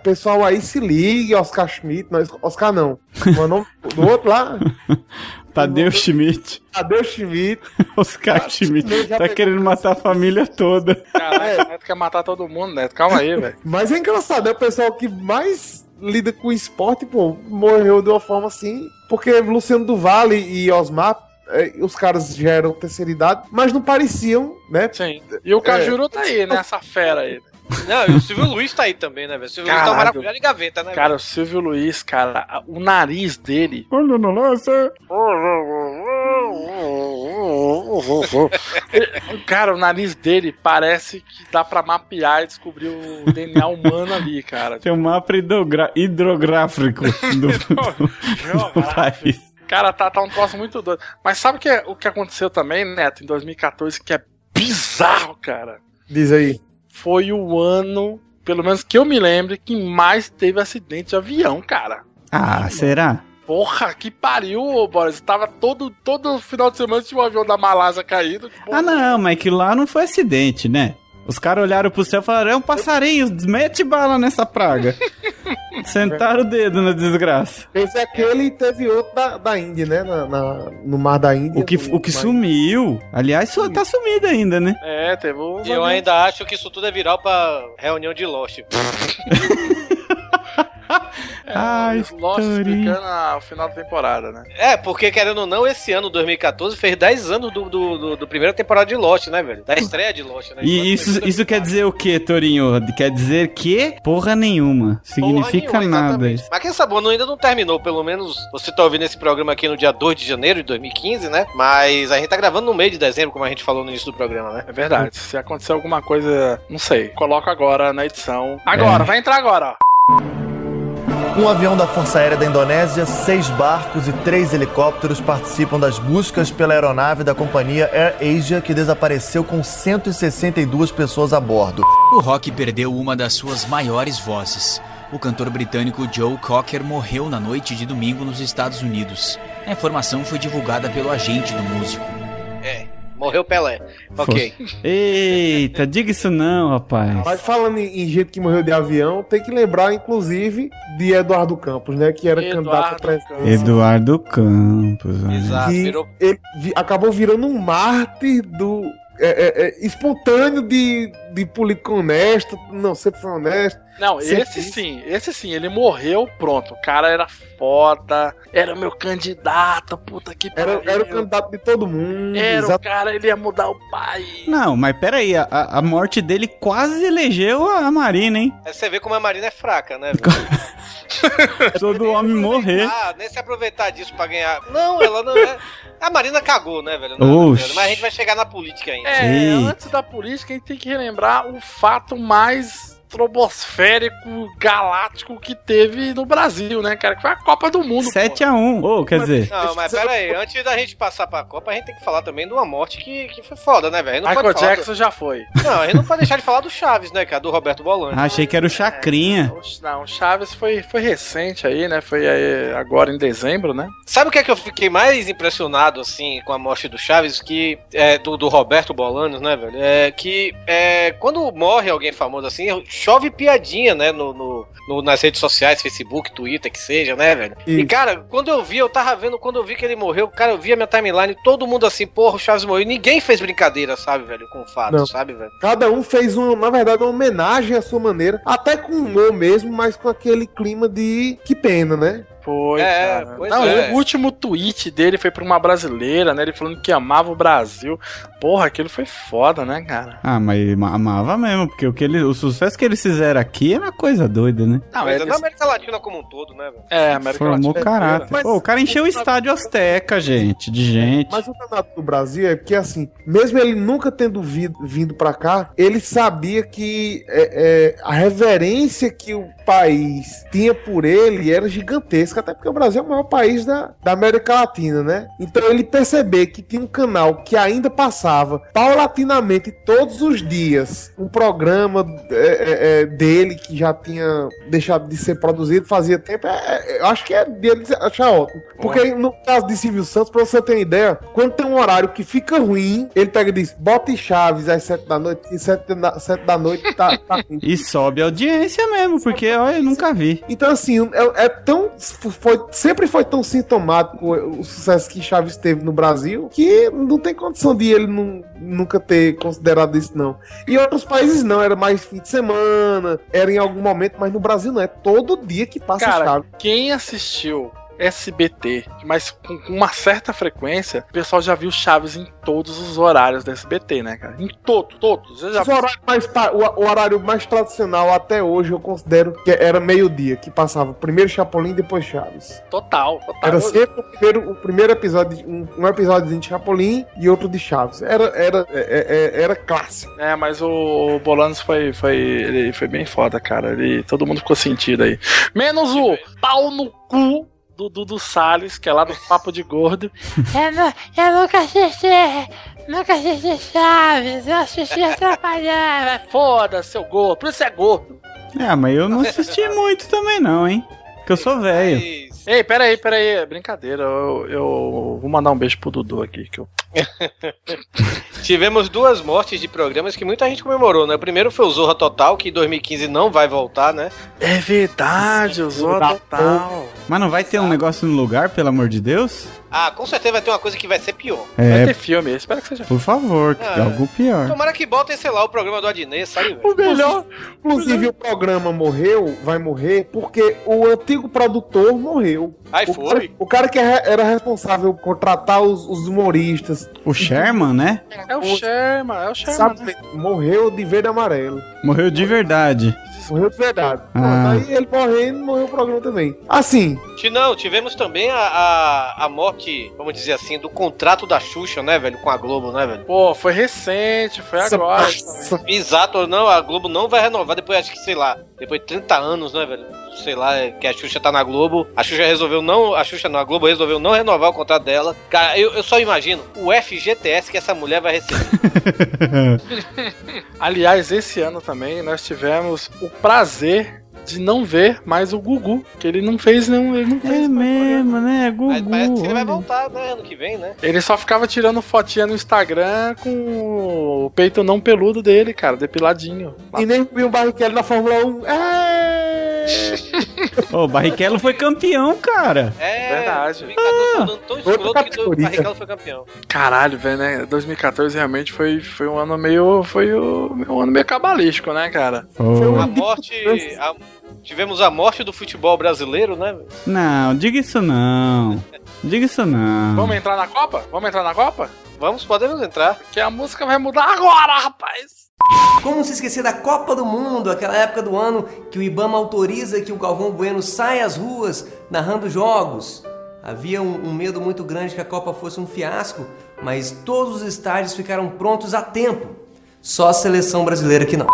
Pessoal aí se ligue, Oscar Schmidt. Não, Oscar não. O nome do outro lá, Tadeu Schmidt. Tadeu Schmidt. Oscar Schmidt. Tá querendo matar a família toda. Caralho, o Neto quer matar todo mundo, Neto. Calma aí, velho. Mas é engraçado, é o pessoal que mais lida com esporte, pô, morreu de uma forma assim. Porque Luciano do Vale e Osmar, eh, os caras já eram terceira idade, mas não pareciam, né? Sim. E o Cajuru tá aí, né? Essa fera aí. Não, e o Silvio Luiz tá aí também, né, velho? O Silvio Luiz tá Caralho. maracujá de gaveta, né? Cara, o Silvio Luiz, cara, o nariz dele. Olha lance. Cara, o nariz dele parece que dá pra mapear e descobrir o DNA humano ali, cara. Tem um mapa hidrogra- hidrográfico do, do- do país. Cara, tá, tá um troço muito doido. Mas sabe o que, é- o que aconteceu também, Neto, em 2014, que é bizarro, cara? Diz aí. Foi o ano, pelo menos que eu me lembre, que mais teve acidente de avião, cara. Ah, será? Porra, que pariu, ô Boris. Tava todo, todo final de semana tinha um avião da Malásia caído. Ah, não, mas que lá não foi acidente, né? Os caras olharam pro céu e falaram: é um passarinho, mete bala nessa praga. Sentaram o dedo na desgraça. Esse é aquele e teve outro da, da Índia, né? Na, na- no Mar da Índia. O que, o que sumiu. Aliás, su- tá sumido ainda, né? É, teve E eu ainda acho que isso tudo é viral pra reunião de Lost. Ai, Lost Torinho. explicando a- o final da temporada, né? É, porque querendo ou não, esse ano, 2014, fez 10 anos do, do, do, do primeira temporada de Lost, né, velho? Da estreia de Lost, né? E isso, isso quer dizer o que, Torinho? Quer dizer que porra nenhuma. Significa Porra nenhuma, nada exatamente. isso. Mas quem sabe, não- ainda não terminou. Pelo menos você tá ouvindo esse programa aqui no dia 2 de janeiro de 2015, né? Mas a gente tá gravando no meio de dezembro, como a gente falou no início do programa, né? É verdade. Se acontecer alguma coisa, não sei. Coloca agora na edição. Agora, É. vai entrar agora, ó. Um avião da Força Aérea da Indonésia, seis barcos e três helicópteros participam das buscas pela aeronave da companhia Air Asia que desapareceu com 162 pessoas a bordo. O rock perdeu uma das suas maiores vozes. O cantor britânico Joe Cocker morreu na noite de domingo nos Estados Unidos. A informação foi divulgada pelo agente do músico. É, morreu Pelé. Ok. Eita, diga isso não, rapaz. Mas falando em, gente que morreu de avião, tem que lembrar, inclusive, de Eduardo Campos, né? Que era candidato a. Eduardo Campos. olha. que ele acabou virando um mártir do. É, é, é, espontâneo de, de político honesto, não, sempre foi honesto. Não, Sempre esse sim, esse sim, ele morreu, pronto. O cara era foda, era meu candidato, puta que Era, pariu. era o candidato de todo mundo. Era o exato. cara, ele ia mudar o país. Não, mas peraí, a, a morte dele quase elegeu a Marina, hein? Aí você vê como a Marina é fraca, né? Todo homem morrer. Ah, nem se aproveitar disso pra ganhar. Não, ela não é. A Marina cagou, né, velho? Não, Oxi. mas a gente vai chegar na política ainda. É, Ei. antes da política, a gente tem que relembrar o fato mais trobosférico, galáctico que teve no Brasil, né, cara? Que foi a Copa do Mundo. 7x1. Ô, quer dizer. Não, mas pera aí, antes da gente passar pra Copa, a gente tem que falar também de uma morte que, que foi foda, né, velho? Michael Jackson já foi. do- Não, a gente não pode deixar de falar do Chaves, né, cara? Do Roberto Bolani. Ah, achei que era o Chacrinha. Não, o Chaves foi, foi recente aí, né? Foi aí agora em dezembro, né? Sabe o que é que eu fiquei mais impressionado, assim, com a morte do Chaves? Que é do, do Roberto Bolanos, né, velho? É que é, quando morre alguém famoso assim, chove piadinha, né, no, no- no- nas redes sociais, Facebook, Twitter, que seja, né, velho? E, Isso. cara, quando eu vi, eu tava vendo, quando eu vi que ele morreu, cara, eu vi a minha timeline, todo mundo assim, porra, o Chaves morreu. Ninguém fez brincadeira, sabe, velho, com o fato, Não. sabe, velho? Cada um fez, um, na verdade, uma homenagem à sua maneira, até com humor mesmo, mas com aquele clima de que pena, né? Foi, É, cara. pois Não, é. O último tweet dele foi pra uma brasileira, né? Ele falando que amava o Brasil. Porra, aquilo foi foda, né, cara? Ah, mas ma- amava mesmo, porque o, que ele, o sucesso que eles fizeram aqui é uma coisa doida, né? Não, Mas é na América Latina como um todo, né, velho? É, América Formou Latina. caráter. Mas- Pô, o cara encheu o estádio Azteca, gente, de gente. Mas o campeonato do Brasil é porque, assim, mesmo ele nunca tendo vindo, vindo pra cá, ele sabia que é, é, a reverência que o país tinha por ele era gigantesca, até porque o Brasil é o maior país da, da América Latina, né? Então ele perceber que tinha um canal que ainda passava paulatinamente todos os dias um programa é, é, é, dele que já tinha deixado de ser produzido fazia tempo, é, é, eu acho que é dele achar ótimo. Porque no caso de Silvio Santos, pra você ter uma ideia, quando tem um horário que fica ruim, ele pega e diz: bota Chaves às 7 da noite, e 7 da, sete da noite tá, tá ruim. E sobe a audiência mesmo, porque olha, eu nunca vi. Então, assim, é, é tão. Foi, sempre foi tão sintomático o sucesso que Chaves teve no Brasil que não tem condição de ele nu- nunca ter considerado isso, não. E outros países não, era mais fim de semana, era em algum momento, mas no Brasil não, é todo dia que passa Cara, Chaves. quem assistiu SBT, mas com uma certa frequência, o pessoal já viu Chaves em todos os horários do SBT, né, cara? Em todos, todos. Eu já Os horários mais o, o horário mais tradicional até hoje eu considero que era meio-dia, que passava primeiro Chapolin depois Chaves. Total, total. Era sempre o primeiro, o primeiro episódio, um, um episódio de Chapolin e outro de Chaves. Era, era, é- é- era clássico. É, mas o, o Bolanos foi, foi, ele foi bem foda, cara. Ele, todo mundo ficou sentido aí. Menos o pau no cu do Dudu Salles, que é lá do Papo de Gordo. Eu, eu nunca assisti. Nunca assisti Chaves. Eu assisti atrapalhar. Foda, seu gordo. Por isso é gordo. É, mas eu não assisti muito também não, hein? Porque eu sou velho. Ei, peraí, peraí. É brincadeira. Eu, eu vou mandar um beijo pro Dudu aqui, que eu Tivemos duas mortes de programas que muita gente comemorou, né? O primeiro foi o Zorra Total, que em 2015 não vai voltar, né? É verdade, o Zorra Total. Mas não vai ter um negócio no lugar, pelo amor de Deus? Ah, com certeza vai ter uma coisa que vai ser pior. É. Vai ter filme, espero que seja. Por favor, que Ah. algo pior. Tomara que botem, sei lá, o programa do Adnê, sabe? O melhor, inclusive o programa morreu, vai morrer, porque o antigo produtor morreu. Ai, o foi? Cara, o cara que era responsável por contratar os, os humoristas. O Sherman, né? É o Sherman, é o Sherman, Sabe, né? morreu de verde e amarelo. Morreu de verdade. Morreu de verdade. Ah. Aí ele morrendo, morreu o programa também. Assim, Não, tivemos também a, a, a morte, vamos dizer assim, do contrato da Xuxa, né, velho, com a Globo, né, velho? Pô, foi recente, foi agora. Exato, não, a Globo não vai renovar depois, acho que, sei lá, depois de 30 anos, né, velho? Sei lá, que a Xuxa tá na Globo. A Xuxa resolveu não. A Xuxa não, a Globo resolveu não renovar o contrato dela. Cara, eu, eu só imagino o FGTS que essa mulher vai receber. Aliás, esse ano também nós tivemos o prazer de não ver mais o Gugu, que ele não fez nenhum. Ele não fez É mesmo, né? Mas Gugu. parece que ele vai voltar, né, ano que vem, né? Ele só ficava tirando fotinha no Instagram com o peito não peludo dele, cara, depiladinho. e nem o Barrichello na Fórmula 1. É... Ô, o Barrichello foi campeão, cara. É, Verdade. 2014 foi um ano tão escroto que o. Barrichello foi campeão. Caralho, velho, né? 2014 realmente foi, foi um ano meio. Foi o, um ano meio cabalístico, né, cara? Ô, A morte. a- tivemos a morte do futebol brasileiro, né? velho? Não, diga isso não. Diga isso não. Vamos entrar na Copa? Vamos entrar na Copa? Vamos, podemos entrar. Porque a música vai mudar agora, rapaz! Como se esquecer da Copa do Mundo, aquela época do ano que o Ibama autoriza que o Galvão Bueno saia às ruas narrando jogos. Havia um, um medo muito grande que a Copa fosse um fiasco, mas todos os estádios ficaram prontos a tempo. Só a seleção brasileira que não.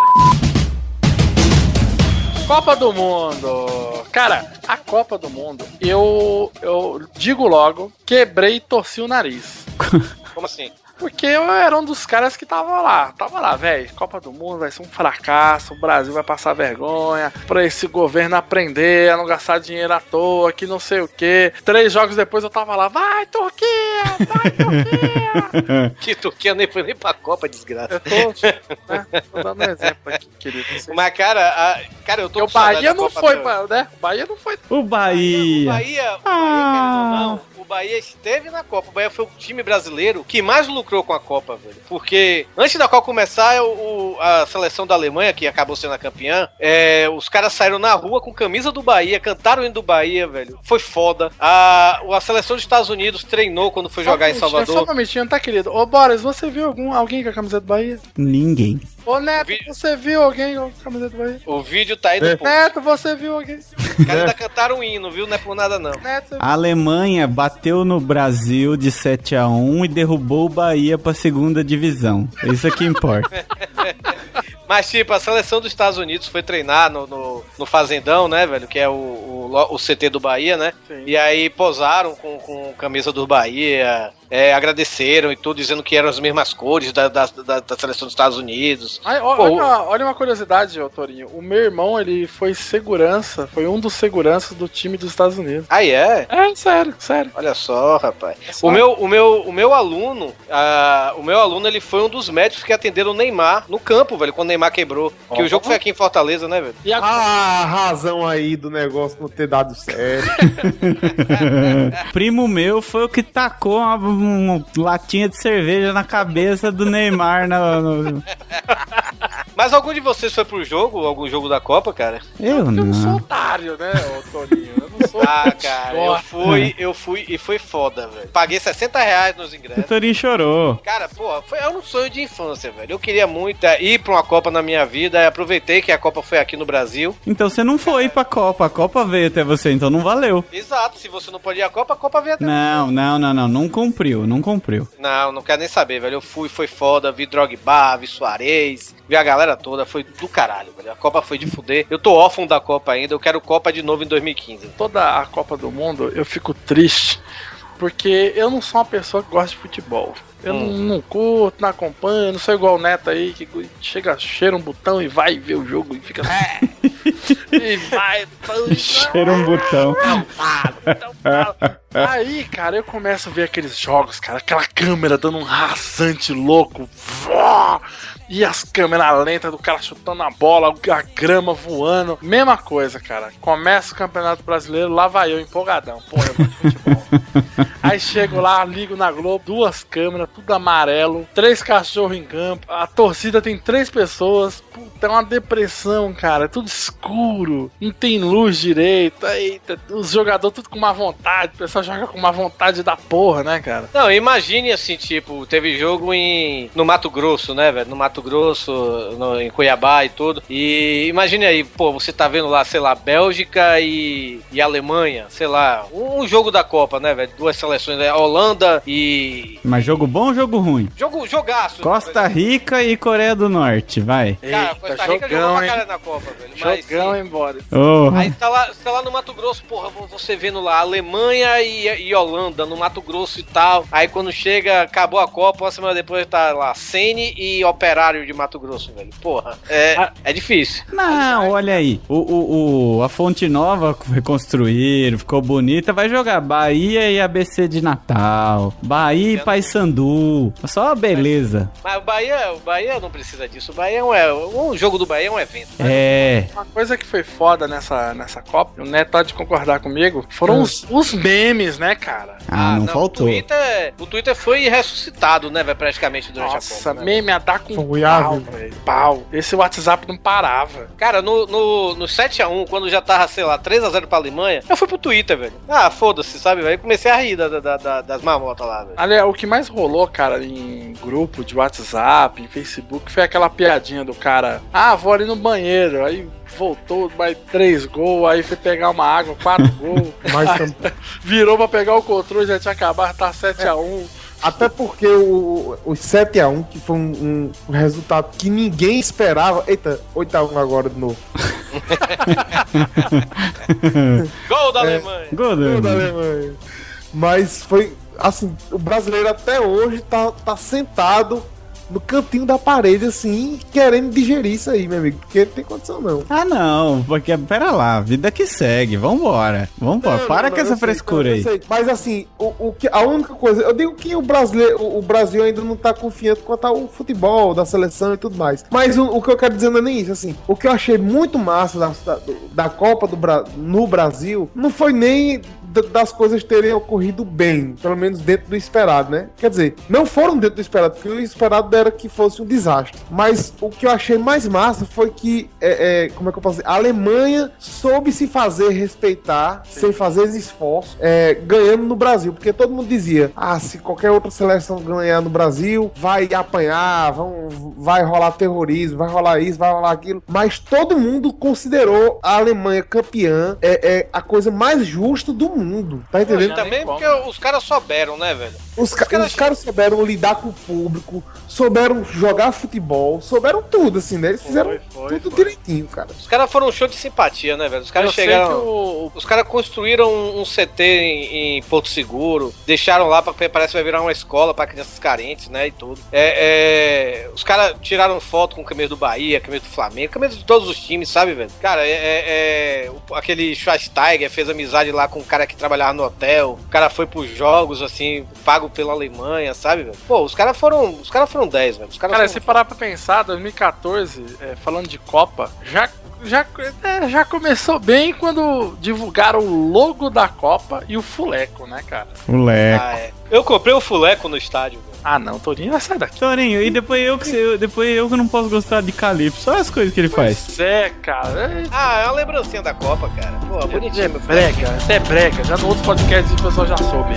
Copa do Mundo! Cara, a Copa do Mundo, eu, eu digo logo, quebrei e torci o nariz. Como assim? Porque eu era um dos caras que tava lá. Tava lá, velho. Copa do Mundo vai ser um fracasso. O Brasil vai passar vergonha. Pra esse governo aprender a não gastar dinheiro à toa, que não sei o quê. Três jogos depois eu tava lá. Vai, Turquia! Vai, Turquia! Que Turquia nem foi nem pra Copa, desgraça. eu tô, né, tô dando um exemplo aqui, querido. Mas, cara, a- cara, eu tô Porque o Bahia não Copa foi, pra- né? O Bahia não foi. O O Bahia. Bahia, o Ah. Bahia, querendo ou não, o Bahia esteve na Copa. O Bahia foi o time brasileiro que mais lucrou com a Copa, velho. Porque antes da Copa começar, o, o- a seleção da Alemanha, que acabou sendo a campeã, é, os caras saíram na rua com camisa do Bahia, cantaram o hino do Bahia, velho. Foi foda. A, a seleção dos Estados Unidos treinou quando foi jogar em Só minutinho, Só um Salvador. minutinho, tá, querido? Ô, Boris, você viu algum, alguém com a camiseta do Bahia? Ninguém. Ô, Neto, Vi- você viu alguém com a camiseta do Bahia? O vídeo tá aí do povo. Neto, você viu alguém? Os caras ainda cantaram o hino, viu? Não é por nada, não. Você A Alemanha bateu no Brasil de 7 a 1 e derrubou o Bahia pra segunda divisão. Isso que importa. Mas, tipo, a seleção dos Estados Unidos foi treinar no, no, no Fazendão, né, velho? Que é o, o, o CT do Bahia, né? Sim. E aí posaram com, com camisa do Bahia, é, agradeceram e tudo, dizendo que eram as mesmas cores da, da, da, da seleção dos Estados Unidos. Ai, ó, Pô, olha, uma, olha uma curiosidade, ô Torinho. O meu irmão, ele foi segurança, foi um dos seguranças do time dos Estados Unidos. Aí é? É, sério, sério. Olha só, rapaz. só. O meu, o meu, o meu aluno, ah, o meu aluno, ele foi um dos médicos que atenderam o Neymar no campo, velho, quando o Neymar quebrou. Que o jogo foi aqui em Fortaleza, né, velho? E a A razão aí do negócio não ter dado certo. Primo meu foi o que tacou uma, uma latinha de cerveja na cabeça do Neymar. Na, no- Mas algum de vocês foi pro jogo, algum jogo da Copa, cara? Eu Eu não sou não. otário, né, ô Torinho? Eu não sou. Ah, cara, eu fui, eu fui e foi foda, velho. Paguei 60 reais nos O ingressos. Torinho chorou. Cara, pô, foi era um sonho de infância, velho. Eu queria muito é, ir pra uma Copa na minha vida. e Aproveitei que a Copa foi aqui no Brasil. Então você não foi pra Copa. A Copa veio até você, então não valeu. Exato, se você não pode ir à Copa, a Copa veio até Não, não, não, não. Não cumpriu, não cumpriu. Não, não quero nem saber, velho. Eu fui, foi foda. Vi Drogba, vi Soares, vi a galera toda. Foi do caralho, velho. A Copa foi de fuder. Eu tô órfão da Copa ainda. Eu quero Copa de novo em 2015. Toda a Copa do Mundo, eu fico triste. Porque eu não sou uma pessoa que gosta de futebol. Eu Hum. não, não curto, não acompanho, não sou igual o Neto aí, que chega, cheira um botão e vai ver o jogo e fica. e vai. Cheira um botão. Aí, cara, eu começo a ver aqueles jogos, cara, aquela câmera dando um rasante louco. Vó! E as câmeras lentas do cara chutando a bola, a grama voando. Mesma coisa, cara. Começa o Campeonato Brasileiro, lá vai eu empolgadão. Porra, eu gosto de futebol. Aí chego lá, ligo na Globo, duas câmeras, tudo amarelo, três cachorros em campo. A torcida tem três pessoas. Puta, é uma depressão, cara. É tudo escuro. Não tem luz direito. Eita, os jogadores tudo com má vontade. O pessoal joga com má vontade da porra, né, cara? Não, imagine assim, tipo, teve jogo em no Mato Grosso, né, velho? No Mato Grosso, no- em Cuiabá e tudo. E imagine aí, pô, você tá vendo lá, sei lá, Bélgica e, e Alemanha, sei lá, um jogo da Copa, né, velho? Duas seleções, né? Holanda e. Mas jogo bom ou jogo ruim? Jogo, jogaço. Costa Rica e Coreia do Norte, vai. Cara, Costa Rica jogou pra caralho na Copa, velho. Mas, Jogão, embora. Oh. Aí tá lá, tá lá no Mato Grosso, porra, você vendo lá Alemanha e, e Holanda no Mato Grosso e tal. Aí quando chega, acabou a Copa, uma semana depois tá lá Sene e Operário de Mato Grosso, velho. Porra, é, é difícil. Não, olha aí. O, o, o- a Fonte Nova reconstruíram, ficou bonita. Vai jogar Bahia e ABC de Natal. Bahia e Paysandu. Só beleza. Mas o Bahia, o Bahia não precisa disso. O Bahia é um, é- um jogo do Bahia é um evento. É. Uma coisa que foi foda nessa, nessa Copa, o Neto há de concordar comigo, foram os, os memes, né, cara? Ah, não, faltou. O Twitter, o Twitter foi ressuscitado, né, praticamente durante Nossa, a Copa. né? meme a dar com Foi pau, ávido. velho. Pau. Esse WhatsApp não parava. Cara, no, no, no 7x1, quando já tava, sei lá, 3x0 pra Alemanha, eu fui pro Twitter, velho. Ah, foda-se, sabe, velho? Comecei a rir da, da- da- das mamotas lá, velho. Aliás, o que mais rolou, cara, em grupo de WhatsApp, em Facebook, foi aquela piadinha do cara. Ah, vou ali no banheiro. Aí voltou, mais três gols, aí foi pegar uma água, quatro gols. Mas Aí tam- virou pra pegar o controle, já tinha acabado, tá 7x1. Até porque o, o 7x1, que foi um, um resultado que ninguém esperava. Eita, 8x1 agora de novo. Gol da É. Alemanha! Gol Gol da Alemanha. Mas foi. Assim, o brasileiro até hoje tá, tá sentado no cantinho da parede, assim, querendo digerir isso aí, meu amigo. Porque não tem condição, não. Ah, não, porque pera lá, vida que segue, vambora. Vambora, Não, para não, com não, essa sei, frescura não, eu aí. sei. Mas assim, o, o que, a única coisa, eu digo que o brasileiro, o, o Brasil ainda não tá confiante quanto ao futebol, da seleção e tudo mais. Mas o, o que eu quero dizer não é nem isso, assim. O que eu achei muito massa da, da, da Copa do Bra no Brasil não foi nem das coisas terem ocorrido bem, pelo menos dentro do esperado, né? Quer dizer, não foram dentro do esperado, porque o esperado era que fosse um desastre. Mas o que eu achei mais massa foi que, é, é, como é que eu posso dizer? A Alemanha soube se fazer respeitar, sem fazer esforço, é, ganhando no Brasil. Porque todo mundo dizia: ah, se qualquer outra seleção ganhar no Brasil, vai apanhar, vão, vai rolar terrorismo, vai rolar isso, vai rolar aquilo. Mas todo mundo considerou a Alemanha campeã é, é a coisa mais justa do mundo. Tá entendendo? Também porque os caras souberam, né, velho? Os, ca- os caras souberam lidar com o público, souberam jogar futebol, souberam tudo, assim, né? Eles fizeram tudo direitinho, cara. Os caras foram um show de simpatia, né, velho? Os caras chegaram. que o- Os caras construíram um, CT em, em Porto Seguro, deixaram lá pra parece que vai virar uma escola pra crianças carentes, né? E tudo. É, é, os caras tiraram foto com o camisa do Bahia, camisa do Flamengo, camisa de todos os times, sabe, velho? Cara, é, é- é, aquele Schweinsteiger fez amizade lá com um cara que trabalhava no hotel. O cara foi pros jogos, assim, pago pela Alemanha, sabe, velho? Pô, os caras foram. Os caras foram 10, velho. Os caras Cara, são- se parar pra pensar, 2014, é, falando de Copa, já, já, é, já começou bem quando divulgaram o logo da Copa e o fuleco, né, cara? Moleque. Ah, é. Eu comprei o fuleco no estádio, velho. Ah, não, Torinho vai sair daqui. Torinho, e depois eu que eu, depois eu que não posso gostar de Calypso. Olha as coisas que ele faz. Pois é, cara. É, Ah, é uma lembrancinha da Copa, cara. Pô, bonitinho, é meu brega, até brega. Já no outro podcast o pessoal já soube.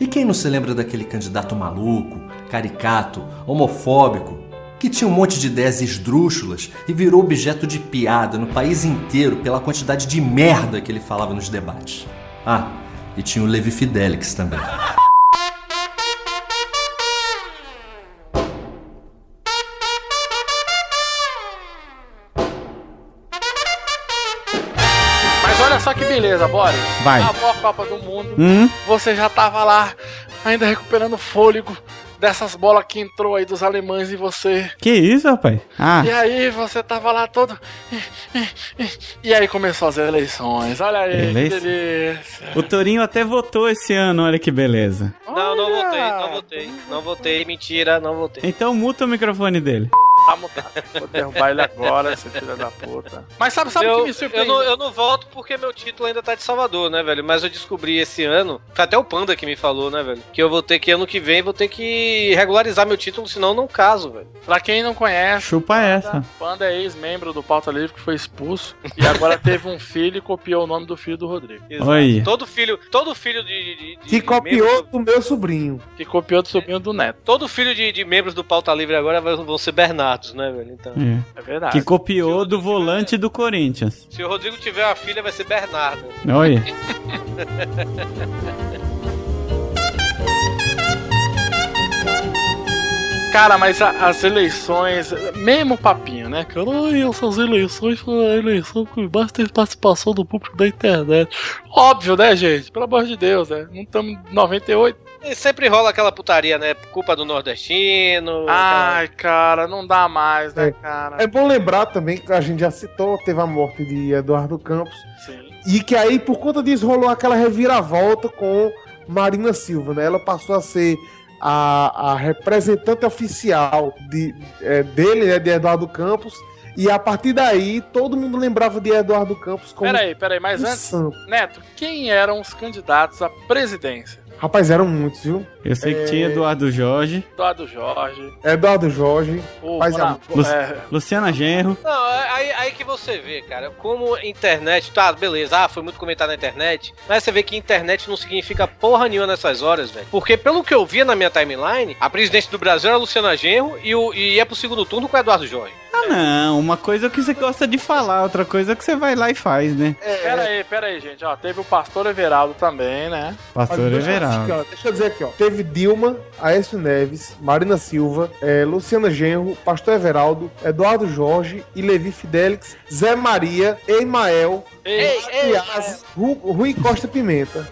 E quem não se lembra daquele candidato maluco, caricato, homofóbico, que tinha um monte de ideias esdrúxulas e virou objeto de piada no país inteiro pela quantidade de merda que ele falava nos debates? Ah, e tinha o Levi Fidelix também. Beleza, Boris. Vai. Acabou a Copa do Mundo. Hum? Você já tava lá, ainda recuperando fôlego, dessas bolas que entrou aí dos alemães e você. Que isso, rapaz? Ah, E aí você tava lá todo. E aí começou as eleições. Olha aí, Eleição? que delícia. o Torinho até votou esse ano, olha que beleza. Não, não votei, não votei. Não votei, mentira, não votei. Então muta o microfone dele. Tá mutado. Vou derrubar ele agora, esse filho da puta. Mas sabe, sabe o eu, que me eu, surpreende? não, eu não voto porque meu título ainda tá de Salvador, né, velho? Mas eu descobri esse ano, foi até o Panda que me falou, né, velho? Que eu vou ter que, ano que vem, vou ter que regularizar meu título, senão eu não caso, velho. Pra quem não conhece, Chupa essa. Panda é ex-membro do Pauta Livre que foi expulso e agora teve um filho e copiou o nome do filho do Rodrigo. Oi. Todo filho, todo filho de, de- de- Que de copiou do meu sobrinho. Que copiou do sobrinho do neto. todo filho de, de membros do Pauta Livre agora vão ser Né, velho? Então, É. É verdade. Que copiou do volante do Corinthians. se o Rodrigo tiver uma filha, vai ser Bernardo. Olha. Cara, mas a- as eleições, mesmo papinho, né? Cara, ai, essas eleições foi a eleição que mais teve participação do público da internet. Óbvio, né, gente? Pelo amor de Deus, né? Não estamos em 98. E sempre rola aquela putaria, né? Culpa do nordestino. Ai, cara, não dá mais, né, cara? É bom lembrar também que a gente já citou, teve a morte de Eduardo Campos. Sim. E que aí, por conta disso, rolou aquela reviravolta com Marina Silva, né? Ela passou a ser a, a representante oficial de, é, dele, né? De Eduardo Campos. E a partir daí, todo mundo lembrava de Eduardo Campos como. Peraí, peraí, mas um antes, santo. Neto, quem eram os candidatos à presidência? Rapaz, eram muitos, viu? Eu sei que É. tinha Eduardo Jorge, Eduardo Jorge, Eduardo Jorge. o Mas, Bona- Lu- é, Luciana Genro. Não, é aí, aí que você vê, cara, como internet, tá, beleza, ah, foi muito comentado na internet, mas você vê que internet não significa porra nenhuma nessas horas, velho. Porque pelo que eu via na minha timeline, a presidente do Brasil era a Luciana Genro e, o, e ia pro segundo turno com o Eduardo Jorge. Ah, não. Uma coisa é o que você gosta de falar, outra coisa é que você vai lá e faz, né? Pera aí, pera aí, gente. Ó, teve o pastor Everaldo também, né? Pastor Everaldo. Deixa eu dizer aqui, ó. Teve Dilma, Aécio Neves, Marina Silva, eh, Luciana Genro, Pastor Everaldo, Eduardo Jorge e Levi Fidelix, Zé Maria, Emael, Piazzi, Ru, Rui Costa Pimenta.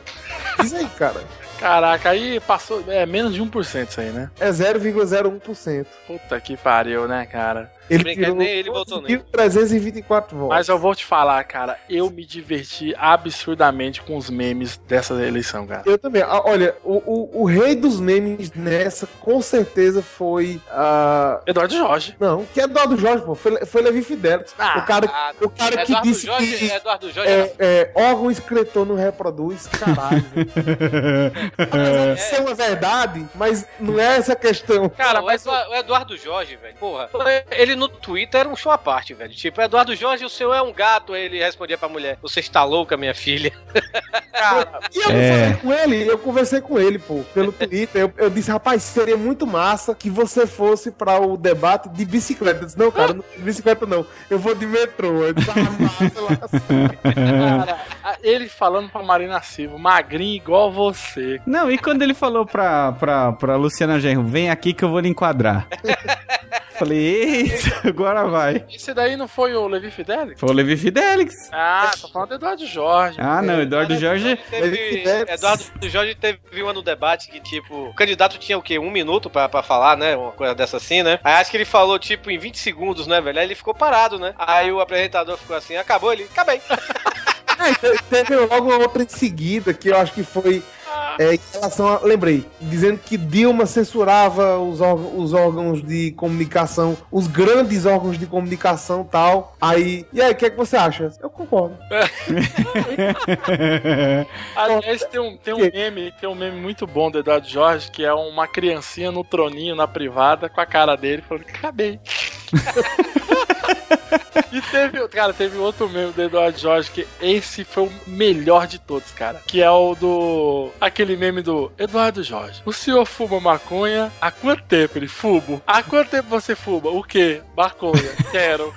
Diz aí, cara. Caraca, aí passou. É menos de 1% isso aí, né? É 0,01%. Puta que pariu, né, cara? Ele Brincadeira, tirou nem ele votou nele. 324 votos. Mas eu vou te falar, cara, eu me diverti absurdamente com os memes dessa eleição, cara. Eu também. Ah, olha, o, o, o rei dos memes nessa, com certeza, foi a. Eduardo Jorge. Não, que é Eduardo Jorge, pô. Foi, foi Levi Fidelix. Ah, o cara, ah, o cara que Eduardo disse Jorge, que Eduardo Jorge é, é, órgão excretor não reproduz, caralho. Apesar de ser uma verdade, mas não é essa a questão. Cara, mas o, o Eduardo Jorge, velho, porra, ele no Twitter era um show à parte, velho. Tipo, Eduardo Jorge, o senhor é um gato, aí ele respondia pra mulher, você está louca, minha filha? cara, E eu não É. falei com ele, eu conversei com ele, pô, pelo Twitter. Eu, eu disse, rapaz, seria muito massa que você fosse pra o debate de bicicleta. Eu disse, não, cara, não de bicicleta não. Eu vou de metrô. Eu disse, ah, massa, cara, ele falando pra Marina Silva, magrinho igual você. Não, e quando ele falou pra, pra, pra Luciana Genro, vem aqui que eu vou lhe enquadrar. Falei, eita, agora vai. Esse daí não foi o Levi Fidelix? Foi o Levi Fidelix. Ah, tô falando do Eduardo Jorge. Ah, não, Eduardo Jorge. Teve. Eduardo Jorge teve uma no debate que, tipo, o candidato tinha o quê? Um minuto pra, pra falar, né? Uma coisa dessa assim, né? Aí acho que ele falou, tipo, em 20 segundos, né, velho? Aí ele ficou parado, né? Aí o apresentador ficou assim, acabou ele, acabei. É, te- teve logo uma outra em seguida, que eu acho que foi é, em relação a. Lembrei, dizendo que Dilma censurava os, órgãos- os órgãos de comunicação, os grandes órgãos de comunicação tal. Aí. E aí, o que é que você acha? Eu concordo. Aliás, tem um, tem um meme, tem um meme muito bom do Eduardo Jorge, que é uma criancinha no troninho na privada com a cara dele falando, acabei. e teve, cara, teve outro meme do Eduardo Jorge que esse foi o melhor de todos, cara. Que é o do. aquele meme do Eduardo Jorge. O senhor fuma maconha há quanto tempo? Ele fumo. Há quanto tempo você fuma? O quê? Maconha. Quero.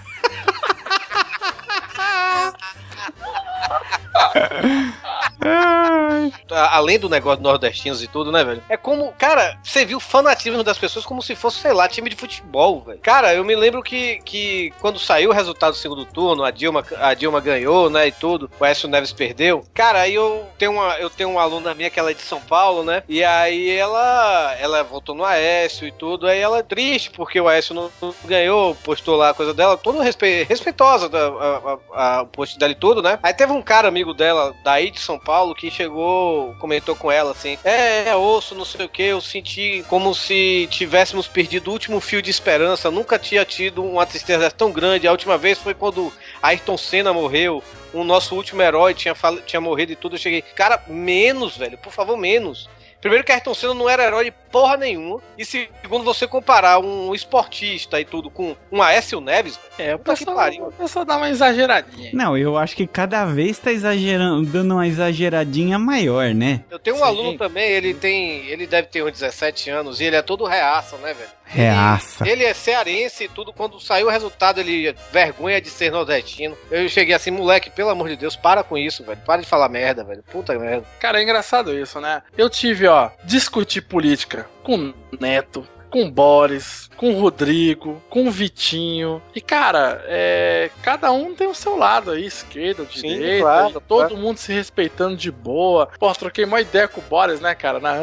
A- Além do negócio nordestinos e tudo, né, velho? É como, cara, você viu o fanatismo das pessoas como se fosse, sei lá, time de futebol, velho. Cara, eu me lembro que, que quando saiu o resultado do segundo turno, a Dilma, a Dilma ganhou, né, e tudo, o Écio Neves perdeu. Cara, aí eu tenho uma, eu tenho uma aluna minha que ela é de São Paulo, né? E aí ela, ela votou no Aécio e tudo, aí ela é triste porque o Aécio não, não ganhou, postou lá a coisa dela, toda respe, respeitosa o post dela e tudo, né? Aí teve um cara amigo dela, daí de São Paulo, que chegou, comentou com ela assim: É, é osso, não sei o que, eu senti como se tivéssemos perdido o último fio de esperança, nunca tinha tido uma tristeza tão grande. A última vez foi quando Ayrton Senna morreu. O nosso último herói tinha, tinha morrido e tudo. Eu cheguei, cara, menos, velho, por favor, menos. Primeiro que Ayrton Senna não era herói de porra nenhuma. E segundo, você comparar um esportista e tudo com um Aécio Neves, é, o que pessoal, o pessoal dá uma exageradinha. Não, eu acho que cada vez tá exagerando, dando uma exageradinha maior, né? Eu tenho um aluno também, ele tem. Ele deve ter uns 17 anos e ele é todo reaça, né, velho? Reaça. Ele é cearense e tudo. Quando saiu o resultado, ele vergonha de ser nordestino. Eu cheguei assim, moleque, pelo amor de Deus, para com isso, velho. Para de falar merda, velho. Puta merda. Cara, é engraçado isso, né? Eu tive, ó, discutir política com Neto, com Boris, com Rodrigo, com Vitinho. E, cara, é, cada um tem o seu lado aí, esquerda, direita, claro, e todo claro. mundo se respeitando de boa. Pô, troquei uma ideia com o Boris, né, cara? Na,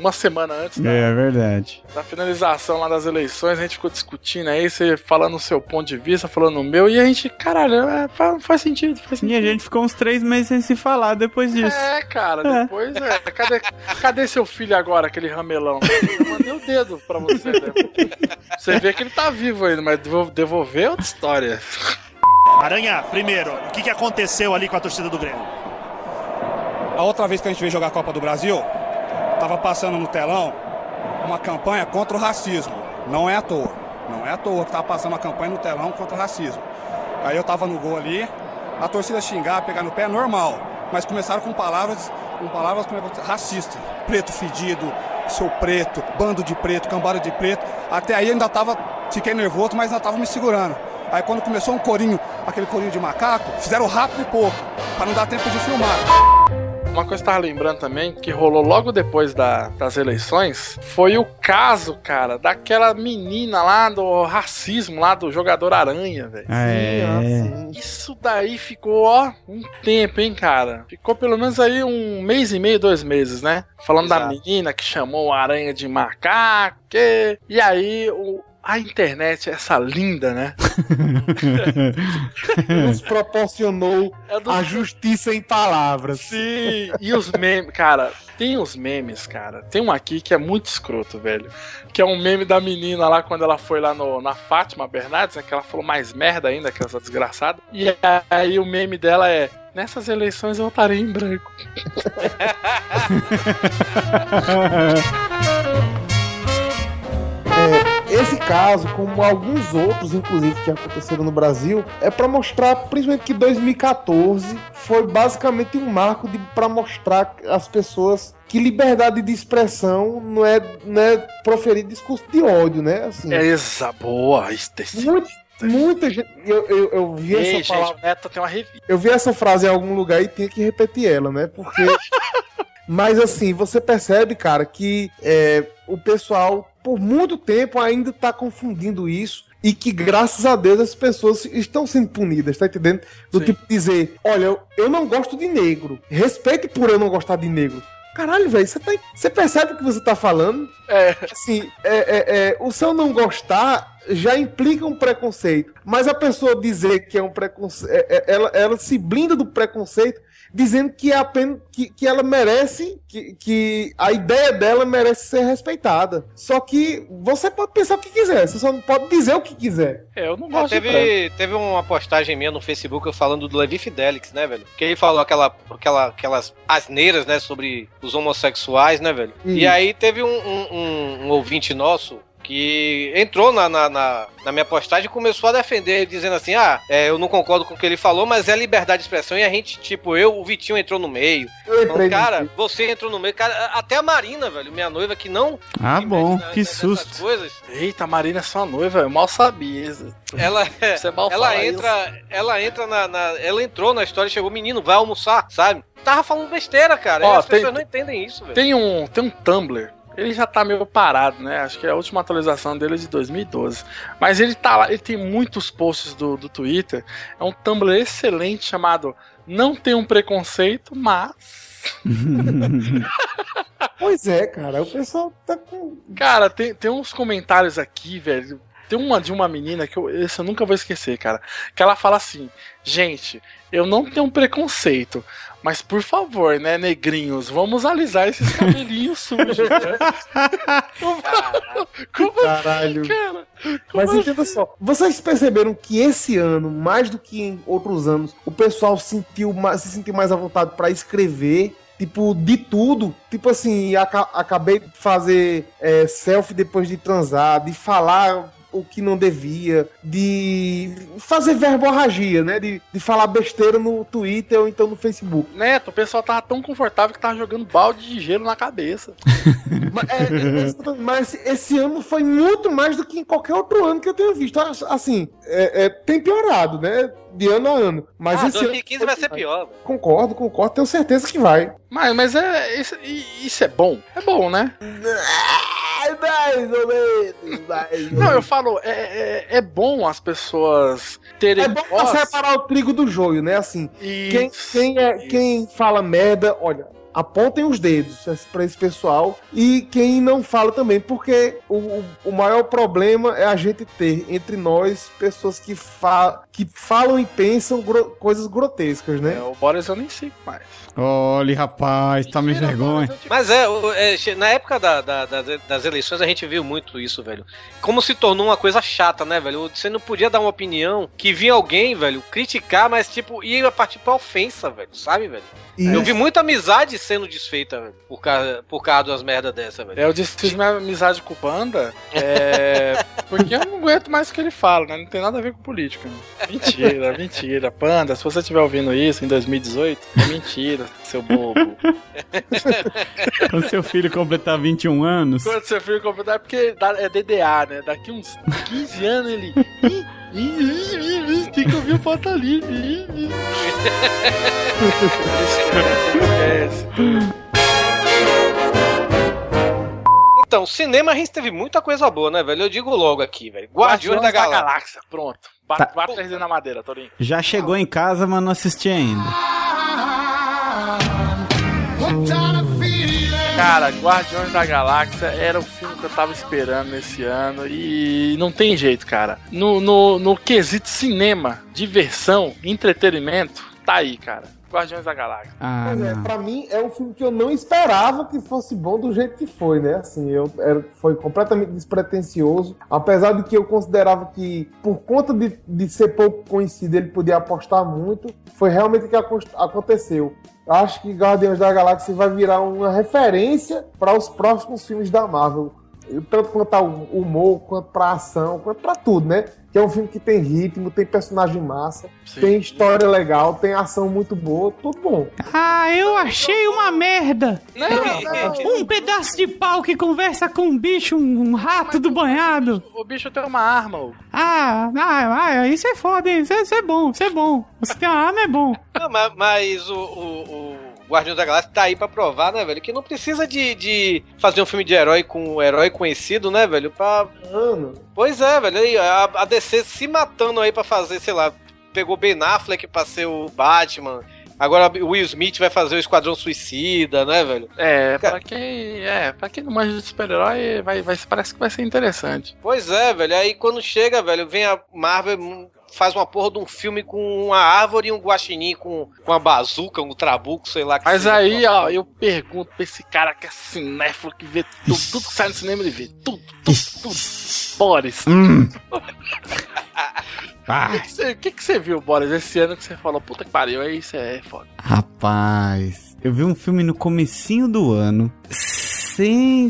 uma semana antes da, É verdade. da finalização lá das eleições, a gente ficou discutindo aí, você falando o seu ponto de vista, falando o meu, e a gente, caralho, é, faz, faz sentido, faz E sentido. a gente ficou uns três meses sem se falar depois disso. É, cara, É. depois é. Cadê, cadê seu filho agora, aquele ramelão? Eu mandei o dedo pra você, Você vê que ele tá vivo ainda, mas devo- devolver é outra história. Aranha, primeiro, o que, que aconteceu ali com a torcida do Grêmio? A outra vez que a gente veio jogar a Copa do Brasil, tava passando no telão uma campanha contra o racismo. Não é à toa. Não é à toa que tava passando uma campanha no telão contra o racismo. Aí eu tava no gol ali, a torcida xingar, pegar no pé é normal. Mas começaram com palavras, com palavras como racista. Preto fedido, seu preto, bando de preto, cambada de preto. Até aí ainda tava, fiquei nervoso, mas ainda tava me segurando. Aí quando começou um corinho, aquele corinho de macaco, fizeram rápido e pouco, para não dar tempo de filmar. Uma coisa que eu tava lembrando também, que rolou logo depois da- das eleições, foi o caso, cara, daquela menina lá do racismo, lá do jogador Aranha, velho. É. Isso daí ficou, ó, um tempo, hein, cara. Ficou pelo menos aí um mês e meio, dois meses, né? Falando da menina que chamou o Aranha de macaco. que- E aí, o- a internet, essa linda, né? Nos proporcionou a justiça em palavras. Sim, e os memes, cara, tem os memes, cara. Tem um aqui que é muito escroto, velho. Que é um meme da menina lá quando ela foi lá no, na Fátima Bernardes, né? Que ela falou mais merda ainda que essa desgraçada. E aí o meme dela é. Nessas eleições eu votarei em branco. É, esse caso, como alguns outros, inclusive, que aconteceram no Brasil, é pra mostrar, principalmente que 2014 foi basicamente um marco para mostrar às pessoas que liberdade de expressão não é, não é proferir discurso de ódio, né? Assim, É essa boa. Muito- muita gente. Eu, eu, eu vi Ei, essa gente, Neto tem uma revista. Eu vi essa frase em algum lugar e tinha que repetir ela, né? Porque. Mas assim, você percebe, cara, que é, o pessoal, por muito tempo, ainda tá confundindo isso. E que, graças a Deus, as pessoas estão sendo punidas, tá entendendo? Do tipo dizer, olha, eu, eu não gosto de negro. Respeite por eu não gostar de negro. Caralho, velho, você, tá, você percebe o que você tá falando? É. Assim, é, é, é, o seu não gostar já implica um preconceito. Mas a pessoa dizer que é um preconceito. ela, ela se blinda do preconceito dizendo que é apenas que, que ela merece, que, que a ideia dela merece ser respeitada. Só que você pode pensar o que quiser, você só não pode dizer o que quiser. É, eu não Ah, teve, teve uma postagem minha no Facebook falando do Levi Fidelix, né, velho? Que ele falou aquela, aquela, aquelas asneiras, né, sobre os homossexuais, né, velho? E Isso. aí teve um, um- um- um ouvinte nosso, que entrou na, na, na, na minha postagem e começou a defender, dizendo assim: ah, é, eu não concordo com o que ele falou, mas é liberdade de expressão. E a gente, tipo, eu, o Vitinho entrou no meio. Então, cara, você entrou no meio. Cara, até a Marina, velho, minha noiva, que não. Ah, bom, que susto. Coisas, Eita, a Marina é sua noiva, eu mal sabia. isso. ela, Você mal ela entra, ela entra na, na- Ela entrou na história e chegou, menino, vai almoçar, sabe? Tava falando besteira, cara. Ó, e as tem- pessoas não entendem isso, velho. Tem um, tem um Tumblr. Ele já tá meio parado, né? Acho que a última atualização dele é de 2012. Mas ele tá lá, ele tem muitos posts do, do Twitter. É um Tumblr excelente chamado Não tem um preconceito, mas. Pois é, cara, o pessoal tá com. Cara, tem, tem uns comentários aqui, velho. Tem uma de uma menina que eu, esse eu nunca vou esquecer, cara. Que ela fala assim: Gente, eu não tenho preconceito, mas por favor, né, negrinhos, vamos alisar esses cabelinhos sujos, né? Como Caralho. assim, cara? Mas Como entenda só, vocês perceberam que esse ano, mais do que em outros anos, o pessoal sentiu mais, se sentiu mais à vontade pra escrever, tipo, de tudo. Tipo assim, aca- acabei de fazer é, selfie depois de transar, de falar o que não devia, de fazer verborragia, né? De, de falar besteira no Twitter ou então no Facebook. Neto, o pessoal tava tão confortável que tava jogando balde de gelo na cabeça. Mas, é, mas esse ano foi muito mais do que em qualquer outro ano que eu tenha visto. Assim, é- é, tem piorado, né? De ano a ano. Mas ah, esse 2015 ano vai ser pior, velho. Concordo, concordo, tenho certeza que vai. Mas, mas é. Isso, isso é bom? É bom, né? Mais ou menos, mais Não, eu falo, é, é, é bom as pessoas terem É bom voz. separar o trigo do joio, né? Assim, quem, Isso, quem, é, quem fala merda, olha, apontem os dedos pra esse pessoal e quem não fala também, porque o, o, maior problema é a gente ter entre nós pessoas que, fa que falam e pensam gro- coisas grotescas, né? É, o Boris eu nem sigo mais. Olha, rapaz, tá me vergonha. Mas é, é, na época da- da- da- das eleições a gente viu muito isso, velho. Como se tornou uma coisa chata, né, velho? Você não podia dar uma opinião que vinha alguém, velho, criticar, mas tipo, ia partir pra ofensa, velho, sabe, velho? Eu vi muita amizade sendo desfeita, velho, por causa, por causa das merda dessa, velho. É, Eu desfiz minha amizade com o Panda é, porque eu não aguento mais o que ele fala, né? Não tem nada a ver com política. né? Mentira, mentira. Panda, se você estiver ouvindo isso em 2018, é mentira, seu bobo. Quando seu filho completar 21 anos. Quando seu filho completar, é porque é DDA, né? Daqui uns 15 anos ele. "Ih, ih, ih, ih, ih, Tem que ouvir o livre. ih, ih." Esquece. Então, cinema a gente teve muita coisa boa, né, velho? Eu digo logo aqui, velho. Guardiões da Galáxia. Pronto. Bate, bate 3D na madeira, Torinho. Já chegou em casa, mas não assisti ainda. Cara, Guardiões da Galáxia era o filme que eu tava esperando nesse ano e não tem jeito, cara. No, no, no quesito cinema, diversão, entretenimento, tá aí, cara. Guardiões da Galáxia. Ah, Pois é, pra mim é um filme que eu não esperava que fosse bom do jeito que foi, né? Assim, eu era, foi completamente despretensioso. Apesar de que eu considerava que, por conta de, de ser pouco conhecido, ele podia apostar muito, foi realmente o que acon- aconteceu. Eu Acho que Guardiões da Galáxia vai virar uma referência para os próximos filmes da Marvel. Tanto quanto ao humor, quanto pra ação, quanto pra tudo, né? Que é um filme que tem ritmo, tem personagem massa, tem história legal, tem ação muito boa, tudo bom. Ah, eu achei uma merda. Não, Um pedaço de pau que conversa com um bicho, um rato do banhado. O bicho tem uma arma, ô. Ah, ah, ah, isso é foda, hein? Isso é, isso é bom, isso é bom. Você tem uma arma, é bom. Não, mas, mas o, o, o Guardiões da Galáxia tá aí pra provar, né, velho? Que não precisa de, de fazer um filme de herói com um herói conhecido, né, velho? Pra... Mano. Pois é, velho. Aí, a, a DC se matando aí pra fazer, sei lá, pegou Ben Affleck pra ser o Batman. Agora o Will Smith vai fazer o Esquadrão Suicida, né, velho? É, pra quem, é, pra quem não manja de super-herói, vai, vai, parece que vai ser interessante. Pois é, velho. Aí quando chega, velho, vem a Marvel faz uma porra de um filme com uma árvore e um guaxinim com, com uma bazuca, um trabuco, sei lá. que Mas aí, ó, eu pergunto pra esse cara que é cinéfilo, que vê tudo, tudo que sai no cinema, ele vê tudo, tudo, tudo. Boris. Hum. O que que você- O que, que você viu, Boris, esse ano que você falou, puta que pariu, aí isso é foda. Rapaz, eu vi um filme no comecinho do ano.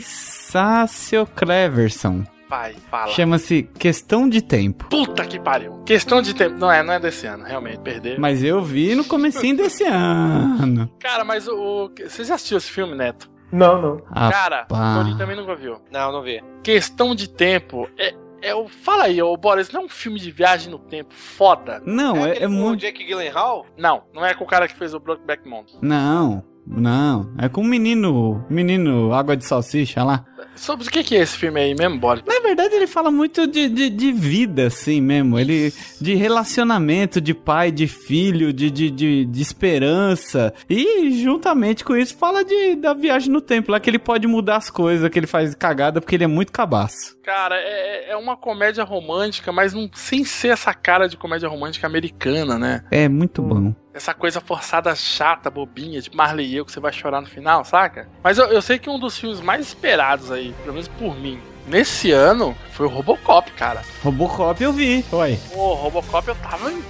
Sensacio Cleverson. Vai, fala. Chama-se Questão de Tempo. Puta que pariu. Questão de tempo. Não é, não é desse ano, realmente, perder. Mas eu vi no comecinho desse ano. Cara, mas o. o- Você já assistiu esse filme, Neto? Não, não. Cara, Rapaz. o Torinho também nunca viu. Não, não vi. Questão de tempo é. é o, fala aí, ô Boris, não é um filme de viagem no tempo foda? Não, é, aquele é com o muito. Jake Gyllenhaal? Não, não é com o cara que fez o Brokeback Mountain. Não, não. É com o menino. Menino Água de Salsicha lá. Sobre o que, é esse filme aí mesmo, Boris? Na verdade, ele fala muito de, de, de vida, assim mesmo. Ele. De relacionamento, de pai, de filho, de, de, de, de esperança. E juntamente com isso, fala de, da viagem no tempo, lá que ele pode mudar as coisas, que ele faz cagada porque ele é muito cabaço. Cara, é, é uma comédia romântica, mas não, sem ser essa cara de comédia romântica americana, né? É muito bom. Essa coisa forçada, chata, bobinha, de Marley e eu, que você vai chorar no final, saca? Mas eu, eu sei que um dos filmes mais esperados aí, pelo menos por mim, nesse ano, foi o Robocop, cara. Robocop eu vi, uai. Pô, Robocop eu tava em.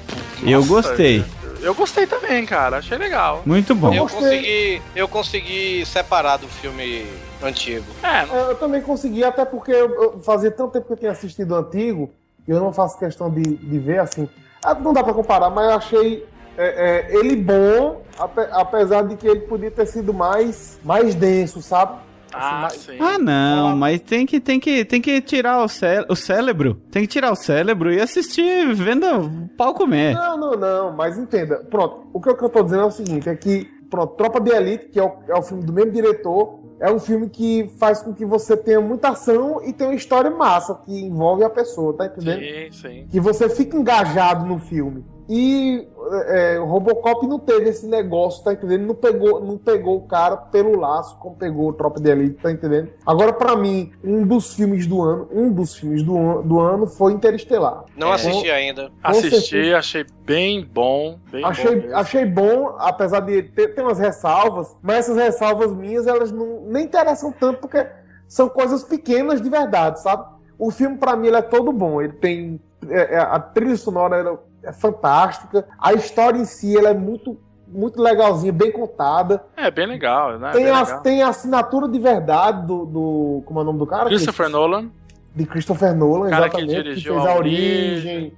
Eu Nossa, gostei. Eu, eu gostei também, cara. Achei legal. Muito bom. Eu consegui, eu consegui separar do filme antigo. É, Eu também consegui, até porque eu, eu fazia tanto tempo que eu tinha assistido o antigo, e eu não faço questão de, de ver assim. Ah, Não dá pra comparar, mas eu achei é, é, ele bom, ape- apesar de que ele podia ter sido mais, mais denso, sabe? Ah, sim. Ah, não, mas tem que, tem que, tem que tirar o, cé o cérebro. Tem que tirar o cérebro e assistir vendo pau comer. Não, não, não, mas entenda. Pronto, o que eu, que eu tô dizendo é o seguinte: é que, pronto, Tropa de Elite, que é o, é o filme do mesmo diretor, é um filme que faz com que você tenha muita ação e tenha uma história massa que envolve a pessoa, tá entendendo? Sim, sim. que você fica engajado no filme. E é, o Robocop não teve esse negócio, tá entendendo? Não pegou, não pegou o cara pelo laço, como pegou o Tropa de Elite, tá entendendo? Agora, pra mim, um dos filmes do ano, um dos filmes do, an- do ano foi Interestelar. Não assisti ainda. Assisti, certeza. achei bem bom. Bem bom Achei, mesmo. achei bom, apesar de ter, ter umas ressalvas, mas essas ressalvas minhas, elas não nem interessam tanto, porque são coisas pequenas de verdade, sabe? O filme, pra mim, ele é todo bom. Ele tem. é- é- a trilha sonora é fantástica. A história em si, ela é muito, muito legalzinha, bem contada. É bem legal, né? Tem Bem a, legal. tem a assinatura de verdade do, do. Como é o nome do cara? Christopher Que- Nolan. De Christopher Nolan, O cara que exatamente. Que, dirigiu fez A origem.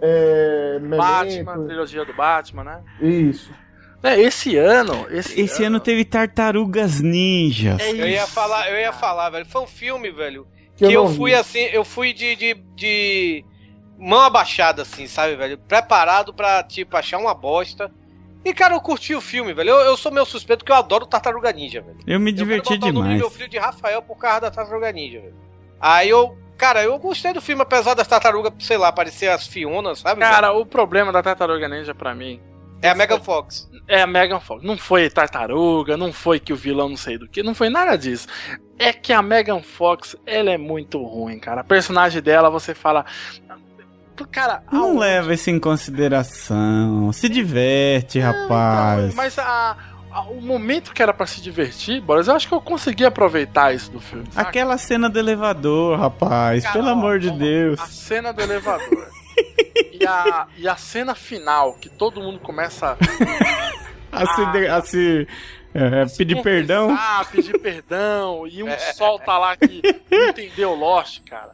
é, Batman, Memento. trilogia do Batman, né? Isso. É, esse ano. Esse, Esse ano teve Tartarugas Ninjas. É Eu ia falar, eu ia falar, velho. Foi um filme, velho. Que Que, eu eu, fui vi. assim, eu fui de, de, de mão abaixada, assim, sabe, velho? Preparado pra, tipo, achar uma bosta. E, cara, eu curti o filme, velho. Eu, eu sou meu suspeito porque eu adoro Tartaruga Ninja, velho. Eu me Eu quero diverti do demais. meu filho de Rafael por causa da Tartaruga Ninja, velho. Aí eu, cara, eu gostei do filme, apesar das tartarugas, sei lá, parecer as Fionas, sabe? Cara, velho? o problema da Tartaruga Ninja pra mim. É a Megan Fox. É a Megan Fox. Não foi tartaruga, não foi que o vilão não sei do que, não foi nada disso. É que a Megan Fox, ela é muito ruim, cara. A personagem dela, você fala. Cara, Não leva isso em consideração. Se diverte, rapaz. mas a, a- o momento que era pra se divertir, Boris, eu acho que eu consegui aproveitar isso do filme. saca? Aquela cena do elevador, rapaz. Cara, pelo ó, amor de Deus. A cena do elevador. e, a, e a cena final, que todo mundo começa A se, de- a se, é, pedir perdão. Ah, pedir perdão. E um solta lá que não entendeu Lost, cara.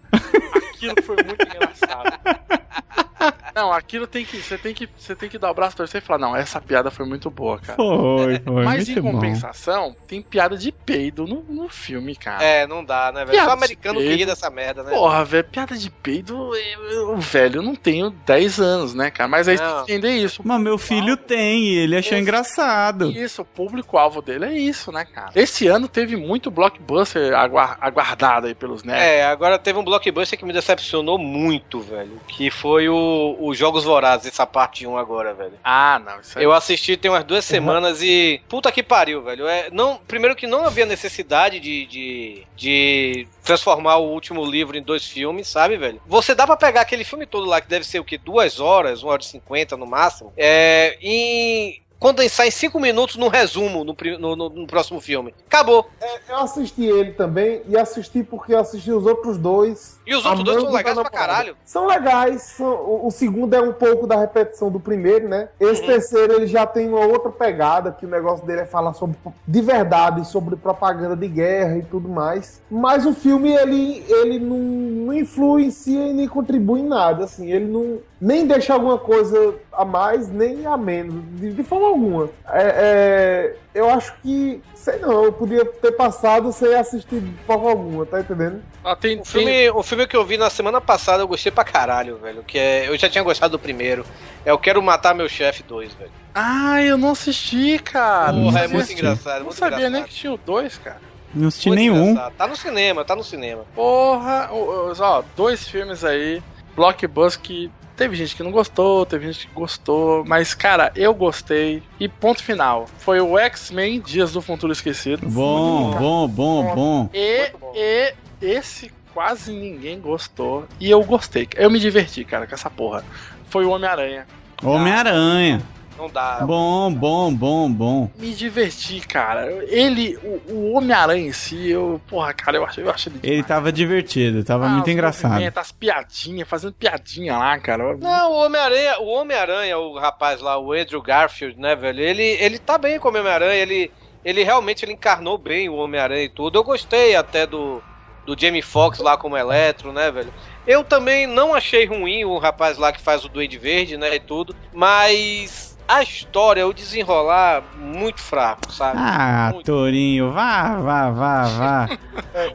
Aquilo foi muito engraçado. Não, aquilo tem que. Você tem que. Você tem que dar o braço pra você e falar, não, essa piada foi muito boa, cara. Foi, foi. Mas muito em bom. compensação, tem piada de peido no, no filme, cara. É, não dá, né, velho? Só americano que peido. ri dessa merda, né? Porra, velho, piada de peido, eu, eu- velho, eu não tenho 10 anos, né, cara? Mas aí você tem que entender isso. Mas meu filho tem e ele achou engraçado. Isso, o público-alvo dele é isso, né, cara? Esse ano teve muito blockbuster aguar- aguardado aí pelos nerds. É, agora teve um blockbuster que me decepcionou muito, velho. Que foi o, o Jogos Vorazes, essa parte 1 agora, velho. Ah, não, isso aí. Eu assisti tem umas duas semanas e. Puta que pariu, velho. É, não, primeiro que não havia necessidade de, de, de transformar o último livro em dois filmes, sabe, velho? Você dá pra pegar aquele filme todo lá, que deve ser o quê? Duas horas, uma hora e cinquenta no máximo, é, em condensar em cinco minutos num resumo no, no- no- no próximo filme. Acabou. Eu assisti ele também e assisti porque eu assisti os outros dois. E os outros dois são legais da pra caralho. São legais. são- o, o segundo é um pouco da repetição do primeiro, né? Esse Uhum. terceiro ele já tem uma outra pegada, que o negócio dele é falar sobre de verdade, sobre propaganda de guerra e tudo mais. Mas o filme ele, ele não, não influencia e nem contribui em nada, assim. Ele não nem deixa alguma coisa a mais nem a menos, de, de forma alguma. É, é, eu acho que, sei não, eu podia ter passado sem assistir de forma alguma, tá entendendo? Ah, tem, O filme, o filme que eu vi na semana passada eu gostei pra caralho, velho. Que é, eu já tinha gostado do primeiro. É Eu Quero Matar Meu Chefe 2, velho. Ah, eu não assisti, cara. Porra, Não é muito engraçado, Não muito sabia engraçado. nem que tinha o dois, cara. Não assisti Muito nenhum. engraçado. Tá no cinema, tá no cinema. Porra, ó, ó, dois filmes aí, blockbuster que teve gente que não gostou, teve gente que gostou, mas cara, eu gostei. E ponto final, foi o X-Men Dias do Futuro Esquecido. Bom, bom, bom, bom. E, e esse quase ninguém gostou e eu gostei. Eu me diverti, cara, com essa porra. Foi o Homem-Aranha. Homem-Aranha. Não dá. Bom, bom, bom, bom. Me diverti, cara. Ele, o, o Homem-Aranha em si, eu, porra, cara, eu achei, eu achei ele Ele tava divertido, tava Ah, muito engraçado. As piadinhas, fazendo piadinha lá, cara. Não, o Homem-Aranha, o Homem-Aranha, o rapaz lá, o Andrew Garfield, né, velho? Ele, ele tá bem como Homem-Aranha, ele, ele realmente ele encarnou bem o Homem-Aranha e tudo. Eu gostei até do, do Jamie Foxx lá como Eletro, né, velho? Eu também não achei ruim o rapaz lá que faz o Duende Verde, né, e tudo, mas a história, o desenrolar, muito fraco, sabe? Ah, Torinho, vá, vá, vá, vá.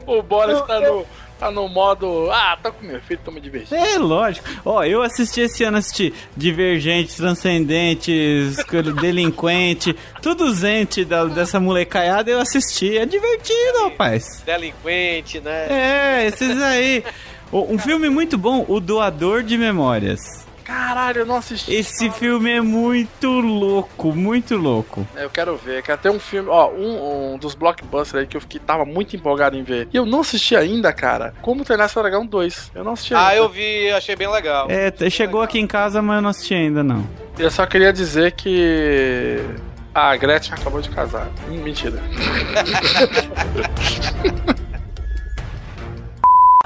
o Boris tá no, tá no modo. Ah, tô com meu filho, tô me divertindo. É lógico. Ó, eu assisti esse ano, assisti Divergentes, Transcendentes, Delinquente, tudo zente da- dessa molecaiada eu assisti. É divertido, rapaz. Delinquente, né? É, esses aí. Um filme muito bom, O Doador de Memórias. Caralho, eu não assisti. Esse filme é muito louco, muito louco. Eu quero ver, quero ter um filme, ó, um, um dos blockbusters aí que eu fiquei, tava muito empolgado em ver. E eu não assisti ainda, cara. Como treinar seu dragão 2. Eu não assisti Ah, ainda. eu vi, achei bem legal. É, chegou aqui em casa, mas eu não assisti ainda, não. Eu só queria dizer que a Gretchen acabou de casar. Hum, Mentira.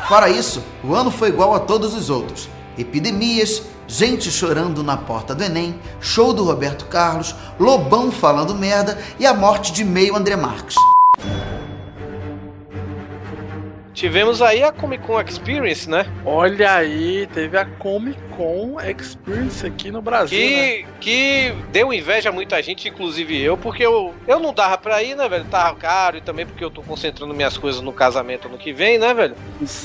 Fora isso, o ano foi igual a todos os outros. Epidemias, gente chorando na porta do Enem, show do Roberto Carlos, Lobão falando merda e a morte de meio André Marques. Tivemos aí a Comic Con Experience, né? Olha aí, teve a Comic Con Experience aqui no Brasil. né? Que, que deu inveja a muita gente, inclusive eu, porque eu, eu não dava pra ir, né, velho? Tava caro e também porque eu tô concentrando minhas coisas no casamento ano que vem, né, velho?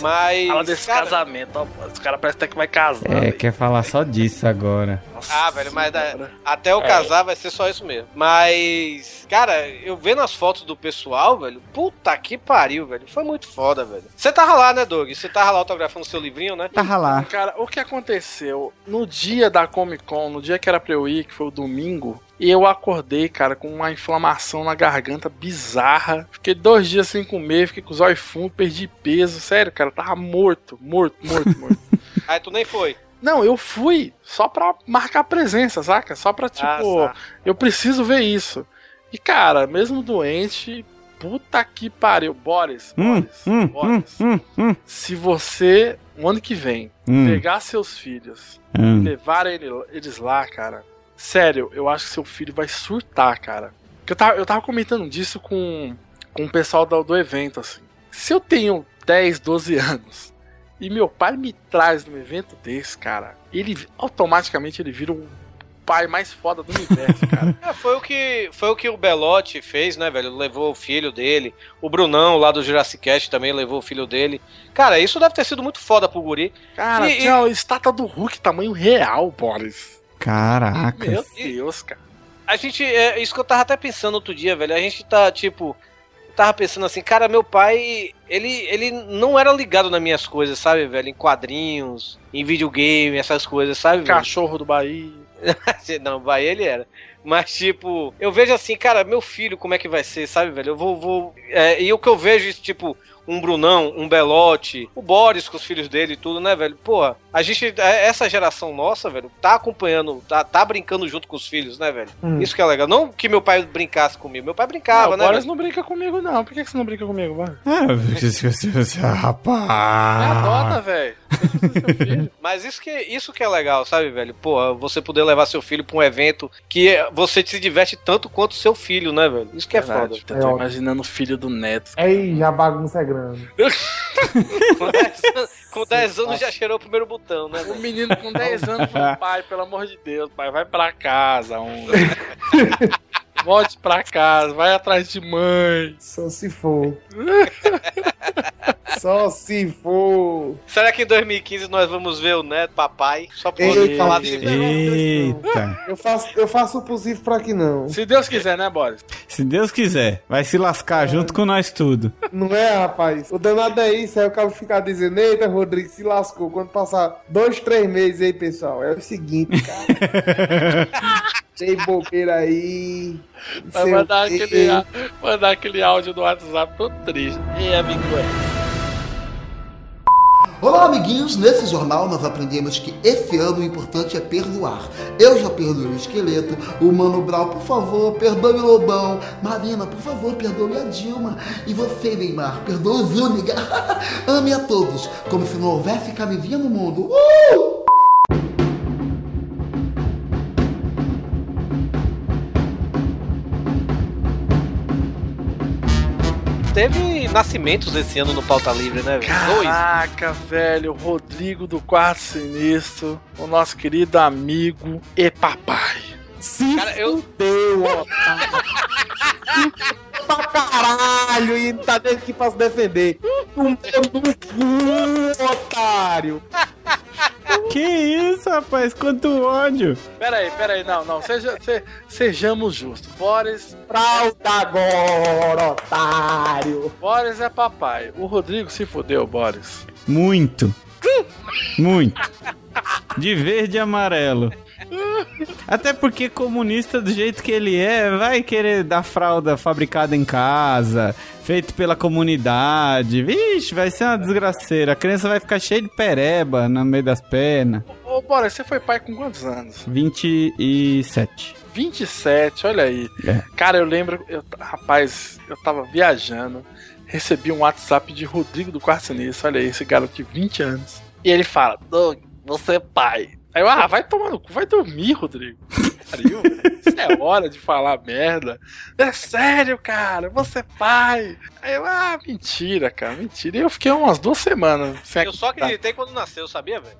Mas. Fala desse cara, casamento, ó. Os caras parecem até que vai casar. É, quer falar só disso agora. Ah, velho, mas da- até eu casar vai ser só isso mesmo. Mas, cara, eu vendo as fotos do pessoal, velho, puta que pariu, velho. Foi muito foda, velho. Você tava lá, né, Doug? Você tava lá autografando seu livrinho, né? Tava lá. Cara, o que aconteceu? No dia da Comic Con, no dia que era pra eu ir, que foi o domingo, eu acordei, cara, com uma inflamação na garganta bizarra. Fiquei dois dias sem comer, fiquei com os olhos fundos, perdi peso. Sério, cara, tava morto, morto, morto, morto. Aí tu nem foi. Não, eu fui só pra marcar presença, saca? Só pra, tipo, Ah, eu preciso ver isso. E, cara, mesmo doente, puta que pariu. Boris, Hum, Boris, hum, hum, Boris. hum, hum. Se você, no ano que vem, Hum. pegar seus filhos Hum. e levar ele- eles lá, cara, sério, eu acho que seu filho vai surtar, cara. Porque eu tava, eu tava comentando disso com, com o pessoal do, do evento, assim. Se eu tenho 10, 12 anos e meu pai me traz num evento desse, cara, ele automaticamente ele vira o pai mais foda do universo, cara. É, foi o que foi o que o Belotti fez, né, velho? Levou o filho dele. O Brunão lá do Jurassic Cast também levou o filho dele. Cara, isso deve ter sido muito foda pro guri. Cara, E- tinha a estátua do Hulk tamanho real, Boris. Caraca. Meu Deus, cara. A gente, é isso que eu tava até pensando outro dia, velho. A gente tá, tipo, tava pensando assim, cara, meu pai, ele, ele não era ligado nas minhas coisas, sabe, velho? Em quadrinhos, em videogame, essas coisas, sabe, velho? Cachorro do Bahia. não, vai ele era. Mas, tipo, eu vejo assim, cara, meu filho, como é que vai ser, sabe, velho? Eu vou. vou é, e o que eu vejo, tipo, um Brunão, um Belote, o Boris com os filhos dele e tudo, né, velho? Porra, a gente, essa geração nossa, velho, tá acompanhando, tá, tá brincando junto com os filhos, né, velho? Hum. Isso que é legal. Não que meu pai brincasse comigo, meu pai brincava, não, né? o Boris velho? não brinca comigo, não. Por que que você não brinca comigo, mano? Ah, rapaz. Adota, velho. Mas isso que, isso que é legal, sabe, velho? Pô, você poder levar seu filho pra um evento que você se diverte tanto quanto seu filho, né, velho? Isso que é foda. Eu tô imaginando o filho do neto. Ei, a bagunça é grande. Com 10 anos, com 10 anos já cheirou o primeiro botão, né? O menino com 10 anos falou, pai, pelo amor de Deus, pai, vai pra casa, um. Volte pra casa, vai atrás de mãe. Só se for. Só se for. Será que em 2015 nós vamos ver o neto, papai? Só por Eita, falar desse Eita. Eu faço, eu faço o possível pra que não. Se Deus quiser, né, Boris? Se Deus quiser, vai se lascar junto com nós tudo. Não é, rapaz? O danado é isso, aí o cara ficar dizendo, eita, Rodrigo, se lascou. Quando passar dois, três meses aí, pessoal, é o seguinte, cara. Tem bobeira aí. Vai mandar aquele, mandar aquele áudio do WhatsApp todo triste. E amigo, Olá, amiguinhos! Nesse jornal nós aprendemos que esse ano o importante é perdoar. Eu já perdoei o esqueleto, o Mano Brown, por favor, perdoe o Lobão. Marina, por favor, perdoe a Dilma. E você, Neymar, perdoe o Zúñiga. Ame a todos, como se não houvesse camisinha no mundo. Uh! Teve nascimentos esse ano no Pauta Livre, né, velho? Dois. Caraca, velho, Rodrigo do Quarto Sinistro, o nosso querido amigo e papai. Se Cara, eu- fudeu, otário. pra caralho e tá nem aqui pra se defender. Um cu, otário. Que isso, rapaz? Quanto ódio. Pera aí, pera aí, não, não, seja, se- sejamos justos. Boris, Fralda agora, otário. Boris é papai. O Rodrigo se fudeu, Boris. Muito. Muito. De verde e amarelo. Até porque comunista do jeito que ele é, vai querer dar fralda fabricada em casa, feito pela comunidade. Vixe, vai ser uma desgraceira. A criança vai ficar cheia de pereba no meio das pernas. Ô, Boris, você foi pai com quantos anos? 27. 27, olha aí. É. Cara, eu lembro, eu, rapaz, eu tava viajando, recebi um WhatsApp de Rodrigo do Quarto Sinistro, olha aí, esse garoto de 20 anos. E ele fala, Doug, você é pai. Aí eu, ah, vai tomar no cu, vai dormir, Rodrigo. Pariu, velho. Isso é hora de falar merda. É sério, cara, você é pai. Aí eu, ah, mentira, cara, mentira. E eu fiquei umas duas semanas sem Eu só acreditei quando nasceu, sabia, velho?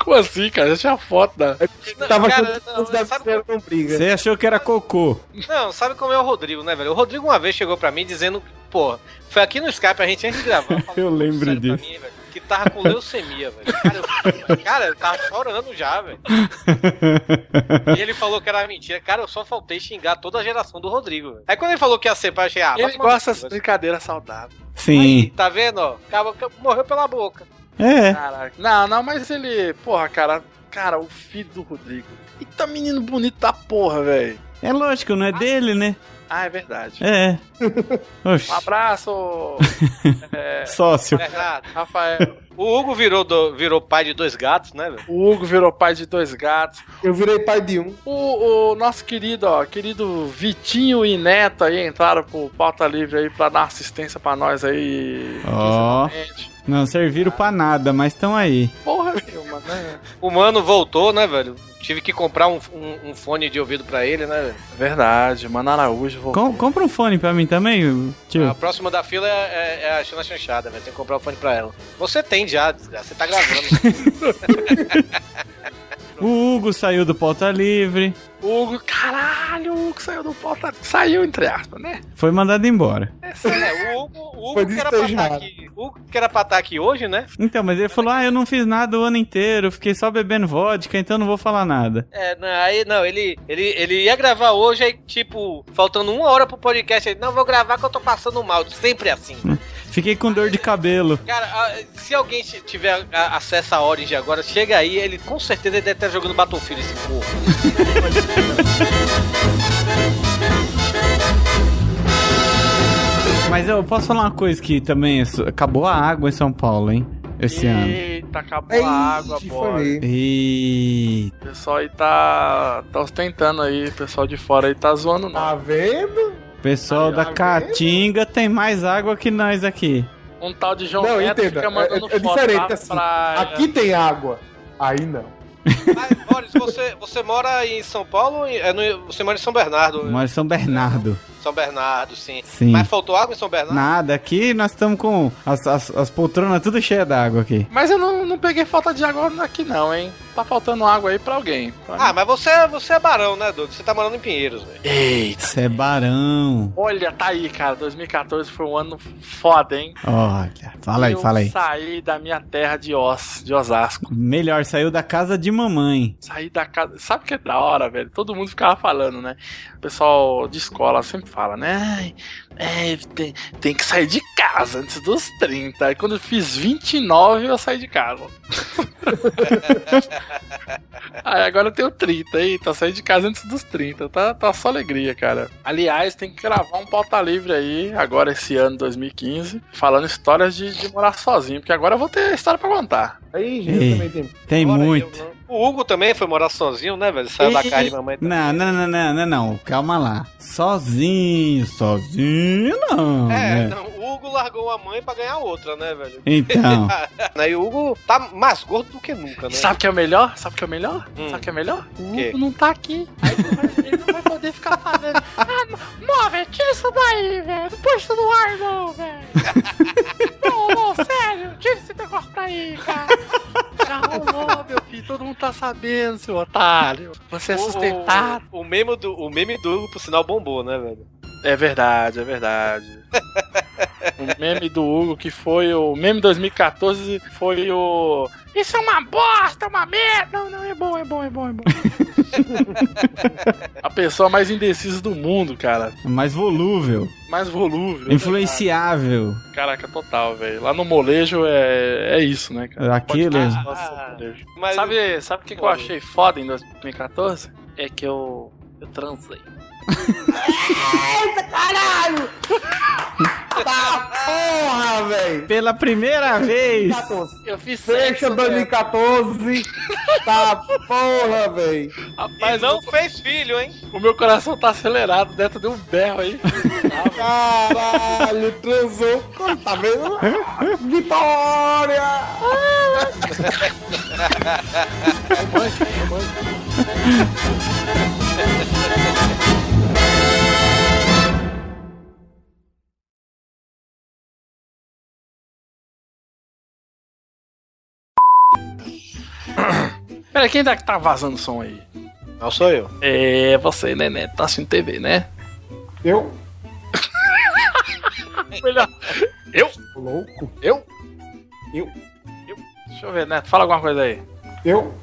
Como assim, cara? Já tinha foto da. Não, Tava cara, com não, sabe primeira não briga. Você achou que era cocô? Não, sabe como é o Rodrigo, né, velho? O Rodrigo uma vez chegou pra mim dizendo, pô, foi aqui no Skype a gente antes de gravar. falou Eu lembro sério pra disso. mim, velho, que tava com leucemia, velho. Cara, eu, cara, eu tava chorando já, velho. E ele falou que era mentira. Cara, eu só faltei xingar toda a geração do Rodrigo, velho. Aí quando ele falou que ia ser pai, eu achei, ah, Ele gosta cu, dessa brincadeira saudável. Sim. Tá vendo, ó? Acaba- morreu pela boca. É. Caraca. Não, não, mas ele. Porra, cara. Cara, o filho do Rodrigo. E tá menino bonito da porra, velho. É lógico, não é dele, né? Ah, é verdade. É. Oxi. Um abraço. é, Sócio. Verdade. Rafael. O Hugo virou, do- virou pai de dois gatos, né, velho? O Hugo virou pai de dois gatos. Eu virei pai de um. O, o nosso querido, ó, querido Vitinho e Neto aí entraram pro pauta livre aí pra dar assistência pra nós aí. Ó. quinzenalmente. Não serviram pra nada, mas estão aí. Porra, meu, mano. né? O mano voltou, né, velho? Tive que comprar um, um- um fone de ouvido pra ele, né, velho? Verdade, mano Araújo voltou. Com- compra um fone pra mim também, tio. A próxima da fila é, é- é a Xana Chanchada, velho. Tem que comprar o fone pra ela. Você tem já, desgraça. Você tá gravando. O Hugo saiu do pauta livre, O Hugo, caralho, o Hugo saiu do pauta. Saiu, entre aspas, né? foi mandado embora. é, o Hugo, o Foi Hugo que era pra estar despejado. aqui. O Hugo que era pra estar aqui hoje, né? Então, mas ele falou: Ah, eu não fiz nada o ano inteiro, fiquei só bebendo vodka, então não vou falar nada. É, não, aí não, ele, ele, ele ia gravar hoje, aí, tipo, faltando uma hora pro podcast, ele, não, vou gravar que eu tô passando mal. Sempre assim. Fiquei com dor de cabelo. Cara, ah, se alguém tiver acesso a Orange agora, chega aí, ele com certeza deve estar jogando Battlefield esse porra. Mas eu posso falar uma coisa que também é acabou a água em São Paulo, hein? Esse Eita, ano. Eita, acabou Eita, a água, pô. Eita. O pessoal aí tá, tá ostentando aí, o pessoal de fora aí tá zoando, não. Tá vendo? Pessoal da Caatinga tem mais água que nós aqui. Um tal de João Não, Neto entenda. fica É, mandando é foto diferente assim. praia. Aqui tem água. Aí não. Boris, você, você mora em São Paulo? ou em- é no- você mora em São Bernardo? Mas São Bernardo. São Bernardo, sim. Sim. Mas faltou água em São Bernardo? Nada, aqui nós estamos com as, as, as poltronas tudo cheias d'água aqui. Mas eu não, não peguei falta de água aqui não, hein? Tá faltando água aí pra alguém. Ah, mas você, você é barão, né, Dudu? Você tá morando em Pinheiros, velho. Eita. Isso é barão. Olha, tá aí, cara. 2014 foi um ano foda, hein? Olha, fala aí, eu fala aí. saí da minha terra de Os, de Osasco. Melhor, saiu da casa de mamãe. Saí da casa. Sabe o que é da hora, velho? Todo mundo ficava falando, né? O pessoal de escola sempre fala, né? É, tem, tem que sair de casa antes dos 30. Aí quando eu fiz 29, eu saí de casa. Aí agora eu tenho 30, eita, saí de casa antes dos 30. Tá, tá só alegria, cara. Aliás, tem que gravar um pauta livre aí, agora esse ano, 2015, falando histórias de, de morar sozinho, porque agora eu vou ter história pra contar. Aí, gente, também tem. Tem muito. O Hugo também foi morar sozinho, né, velho? Saiu da casa de mamãe. Não, não, não, não, não, não, calma lá. Sozinho, sozinho não. É, né? não, o Hugo largou a mãe pra ganhar outra, né, velho? Então. E o Hugo tá mais gordo do que nunca, né? Sabe o que é o melhor? Sabe o que é o melhor? Hum. Sabe o que é o melhor? O quê? Hugo não tá aqui. Aí ele não vai- ele não vai poder ficar fazendo. Ah, móvel, tira isso daí, velho. Não põe isso no ar, não, velho. não, não, sério. Tira esse negócio daí, cara. Já rolou, meu filho. Todo mundo tá sabendo, seu otário. Você é O- sustentado. O, o, meme do, o meme do Hugo, por sinal, bombou, né, velho? É verdade, é verdade. o meme do Hugo, que foi o meme 2014, foi o. Isso é uma bosta, uma merda! Não, não, é bom, é bom, é bom, é bom. A pessoa mais indecisa do mundo, cara. Mais volúvel. Mais volúvel. Influenciável. Caraca, total, velho. Lá no molejo é, é isso, né, cara? Aquilo. Nossa, molejo. sabe sabe o que, que eu achei foda em 2014? É que eu. Eu transei. Eita, caralho! tá porra, velho! Pela primeira vez. 2014. Eu fiz Fecha 2014. tá porra, velho. E não fez filho, hein? O meu coração tá acelerado, dentro de um berro aí. Caralho, transou. Tá vendo? Vitória! Peraí, quem é que tá vazando som aí? Não sou eu. É você, né, né? Tá assistindo TV, né? Eu? Melhor. Eu? Louco? Eu? Eu? Eu? Deixa eu ver, Neto. Fala alguma coisa aí. Eu?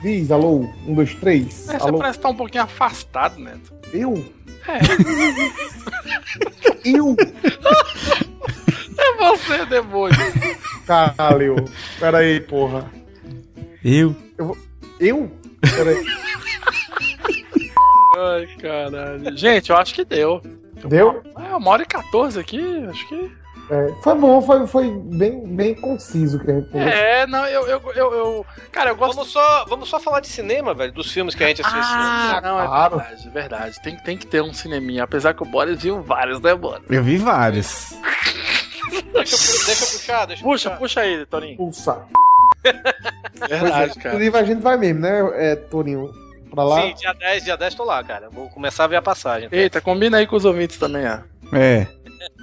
Diz, alô, um, dois, três. É, você alô. parece que tá um pouquinho afastado, Neto. Eu? É. Eu? É você, demônio. Caralho. Pera aí, porra. Eu? Eu? vou- Eu? Pera aí. Ai, caralho. Gente, eu acho que deu. Deu? É, uma hora e 14 aqui, acho que. É, foi bom, foi, foi bem, bem conciso que a gente conversou. É, não, eu, eu, eu, eu- Cara, eu gosto. Vamos só, vamos só falar de cinema, velho, dos filmes que a gente assistiu. Ah, não, é claro. verdade, é verdade. Tem, tem que ter um cineminha, apesar que o Boris viu vários, né, Boris? Eu vi vários. Deixa, eu- deixa eu puxar, deixa eu Puxa, puxar. puxa aí, Torinho. Pulsar. Verdade, é, cara. Inclusive a gente vai mesmo, né, é, Torinho? Pra lá. Sim, dia 10, dia 10 tô lá, cara. Vou começar a ver a passagem. Eita, combina aí com os ouvintes também, ó. É.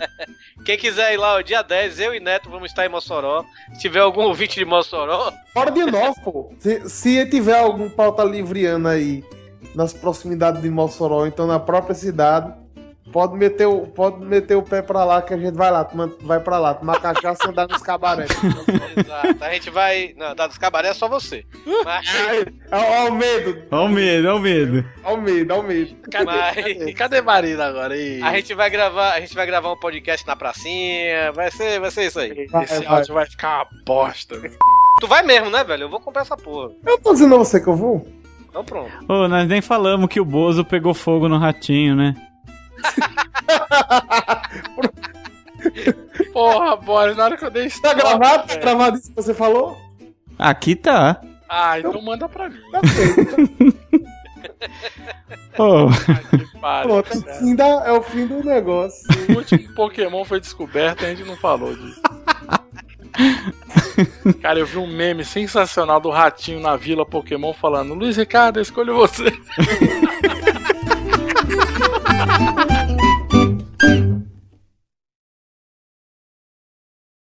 Quem quiser ir lá, o dia 10, eu e Neto vamos estar em Mossoró. Se tiver algum ouvinte de Mossoró, Fora de nós, pô. Se, se tiver algum pauta livriano aí nas proximidades de Mossoró, então na própria cidade, pode meter o, pode meter o pé pra lá que a gente vai lá, vai pra lá, tomar cachaça e andar nos cabarés. exato, a gente vai. Não, da dos cabaré é só você. Mas, Olha o medo, Olha o medo, olha o medo. olha o medo, olha o medo. Cadê, Mas- cadê, cadê Marina agora? Ih, a gente vai gravar, a gente vai gravar um podcast na pracinha. Vai ser, vai ser isso aí. Vai, Esse vai. áudio vai ficar uma bosta. velho. Tu vai mesmo, né, velho? Eu vou comprar essa porra. Eu tô dizendo a você que eu vou. Então pronto. Ô, nós nem falamos que o Bozo pegou fogo no ratinho, né? Porra, Boris, na hora que eu dei Tá gravado? Tá gravado isso que você falou? Aqui tá. Ah, então manda pra mim. Ô, Pariu, Pronto, é o, fim da, é o fim do negócio. O último Pokémon foi descoberto e a gente não falou disso. Cara, eu vi um meme sensacional do ratinho na vila Pokémon falando: Luiz Ricardo, eu escolho você.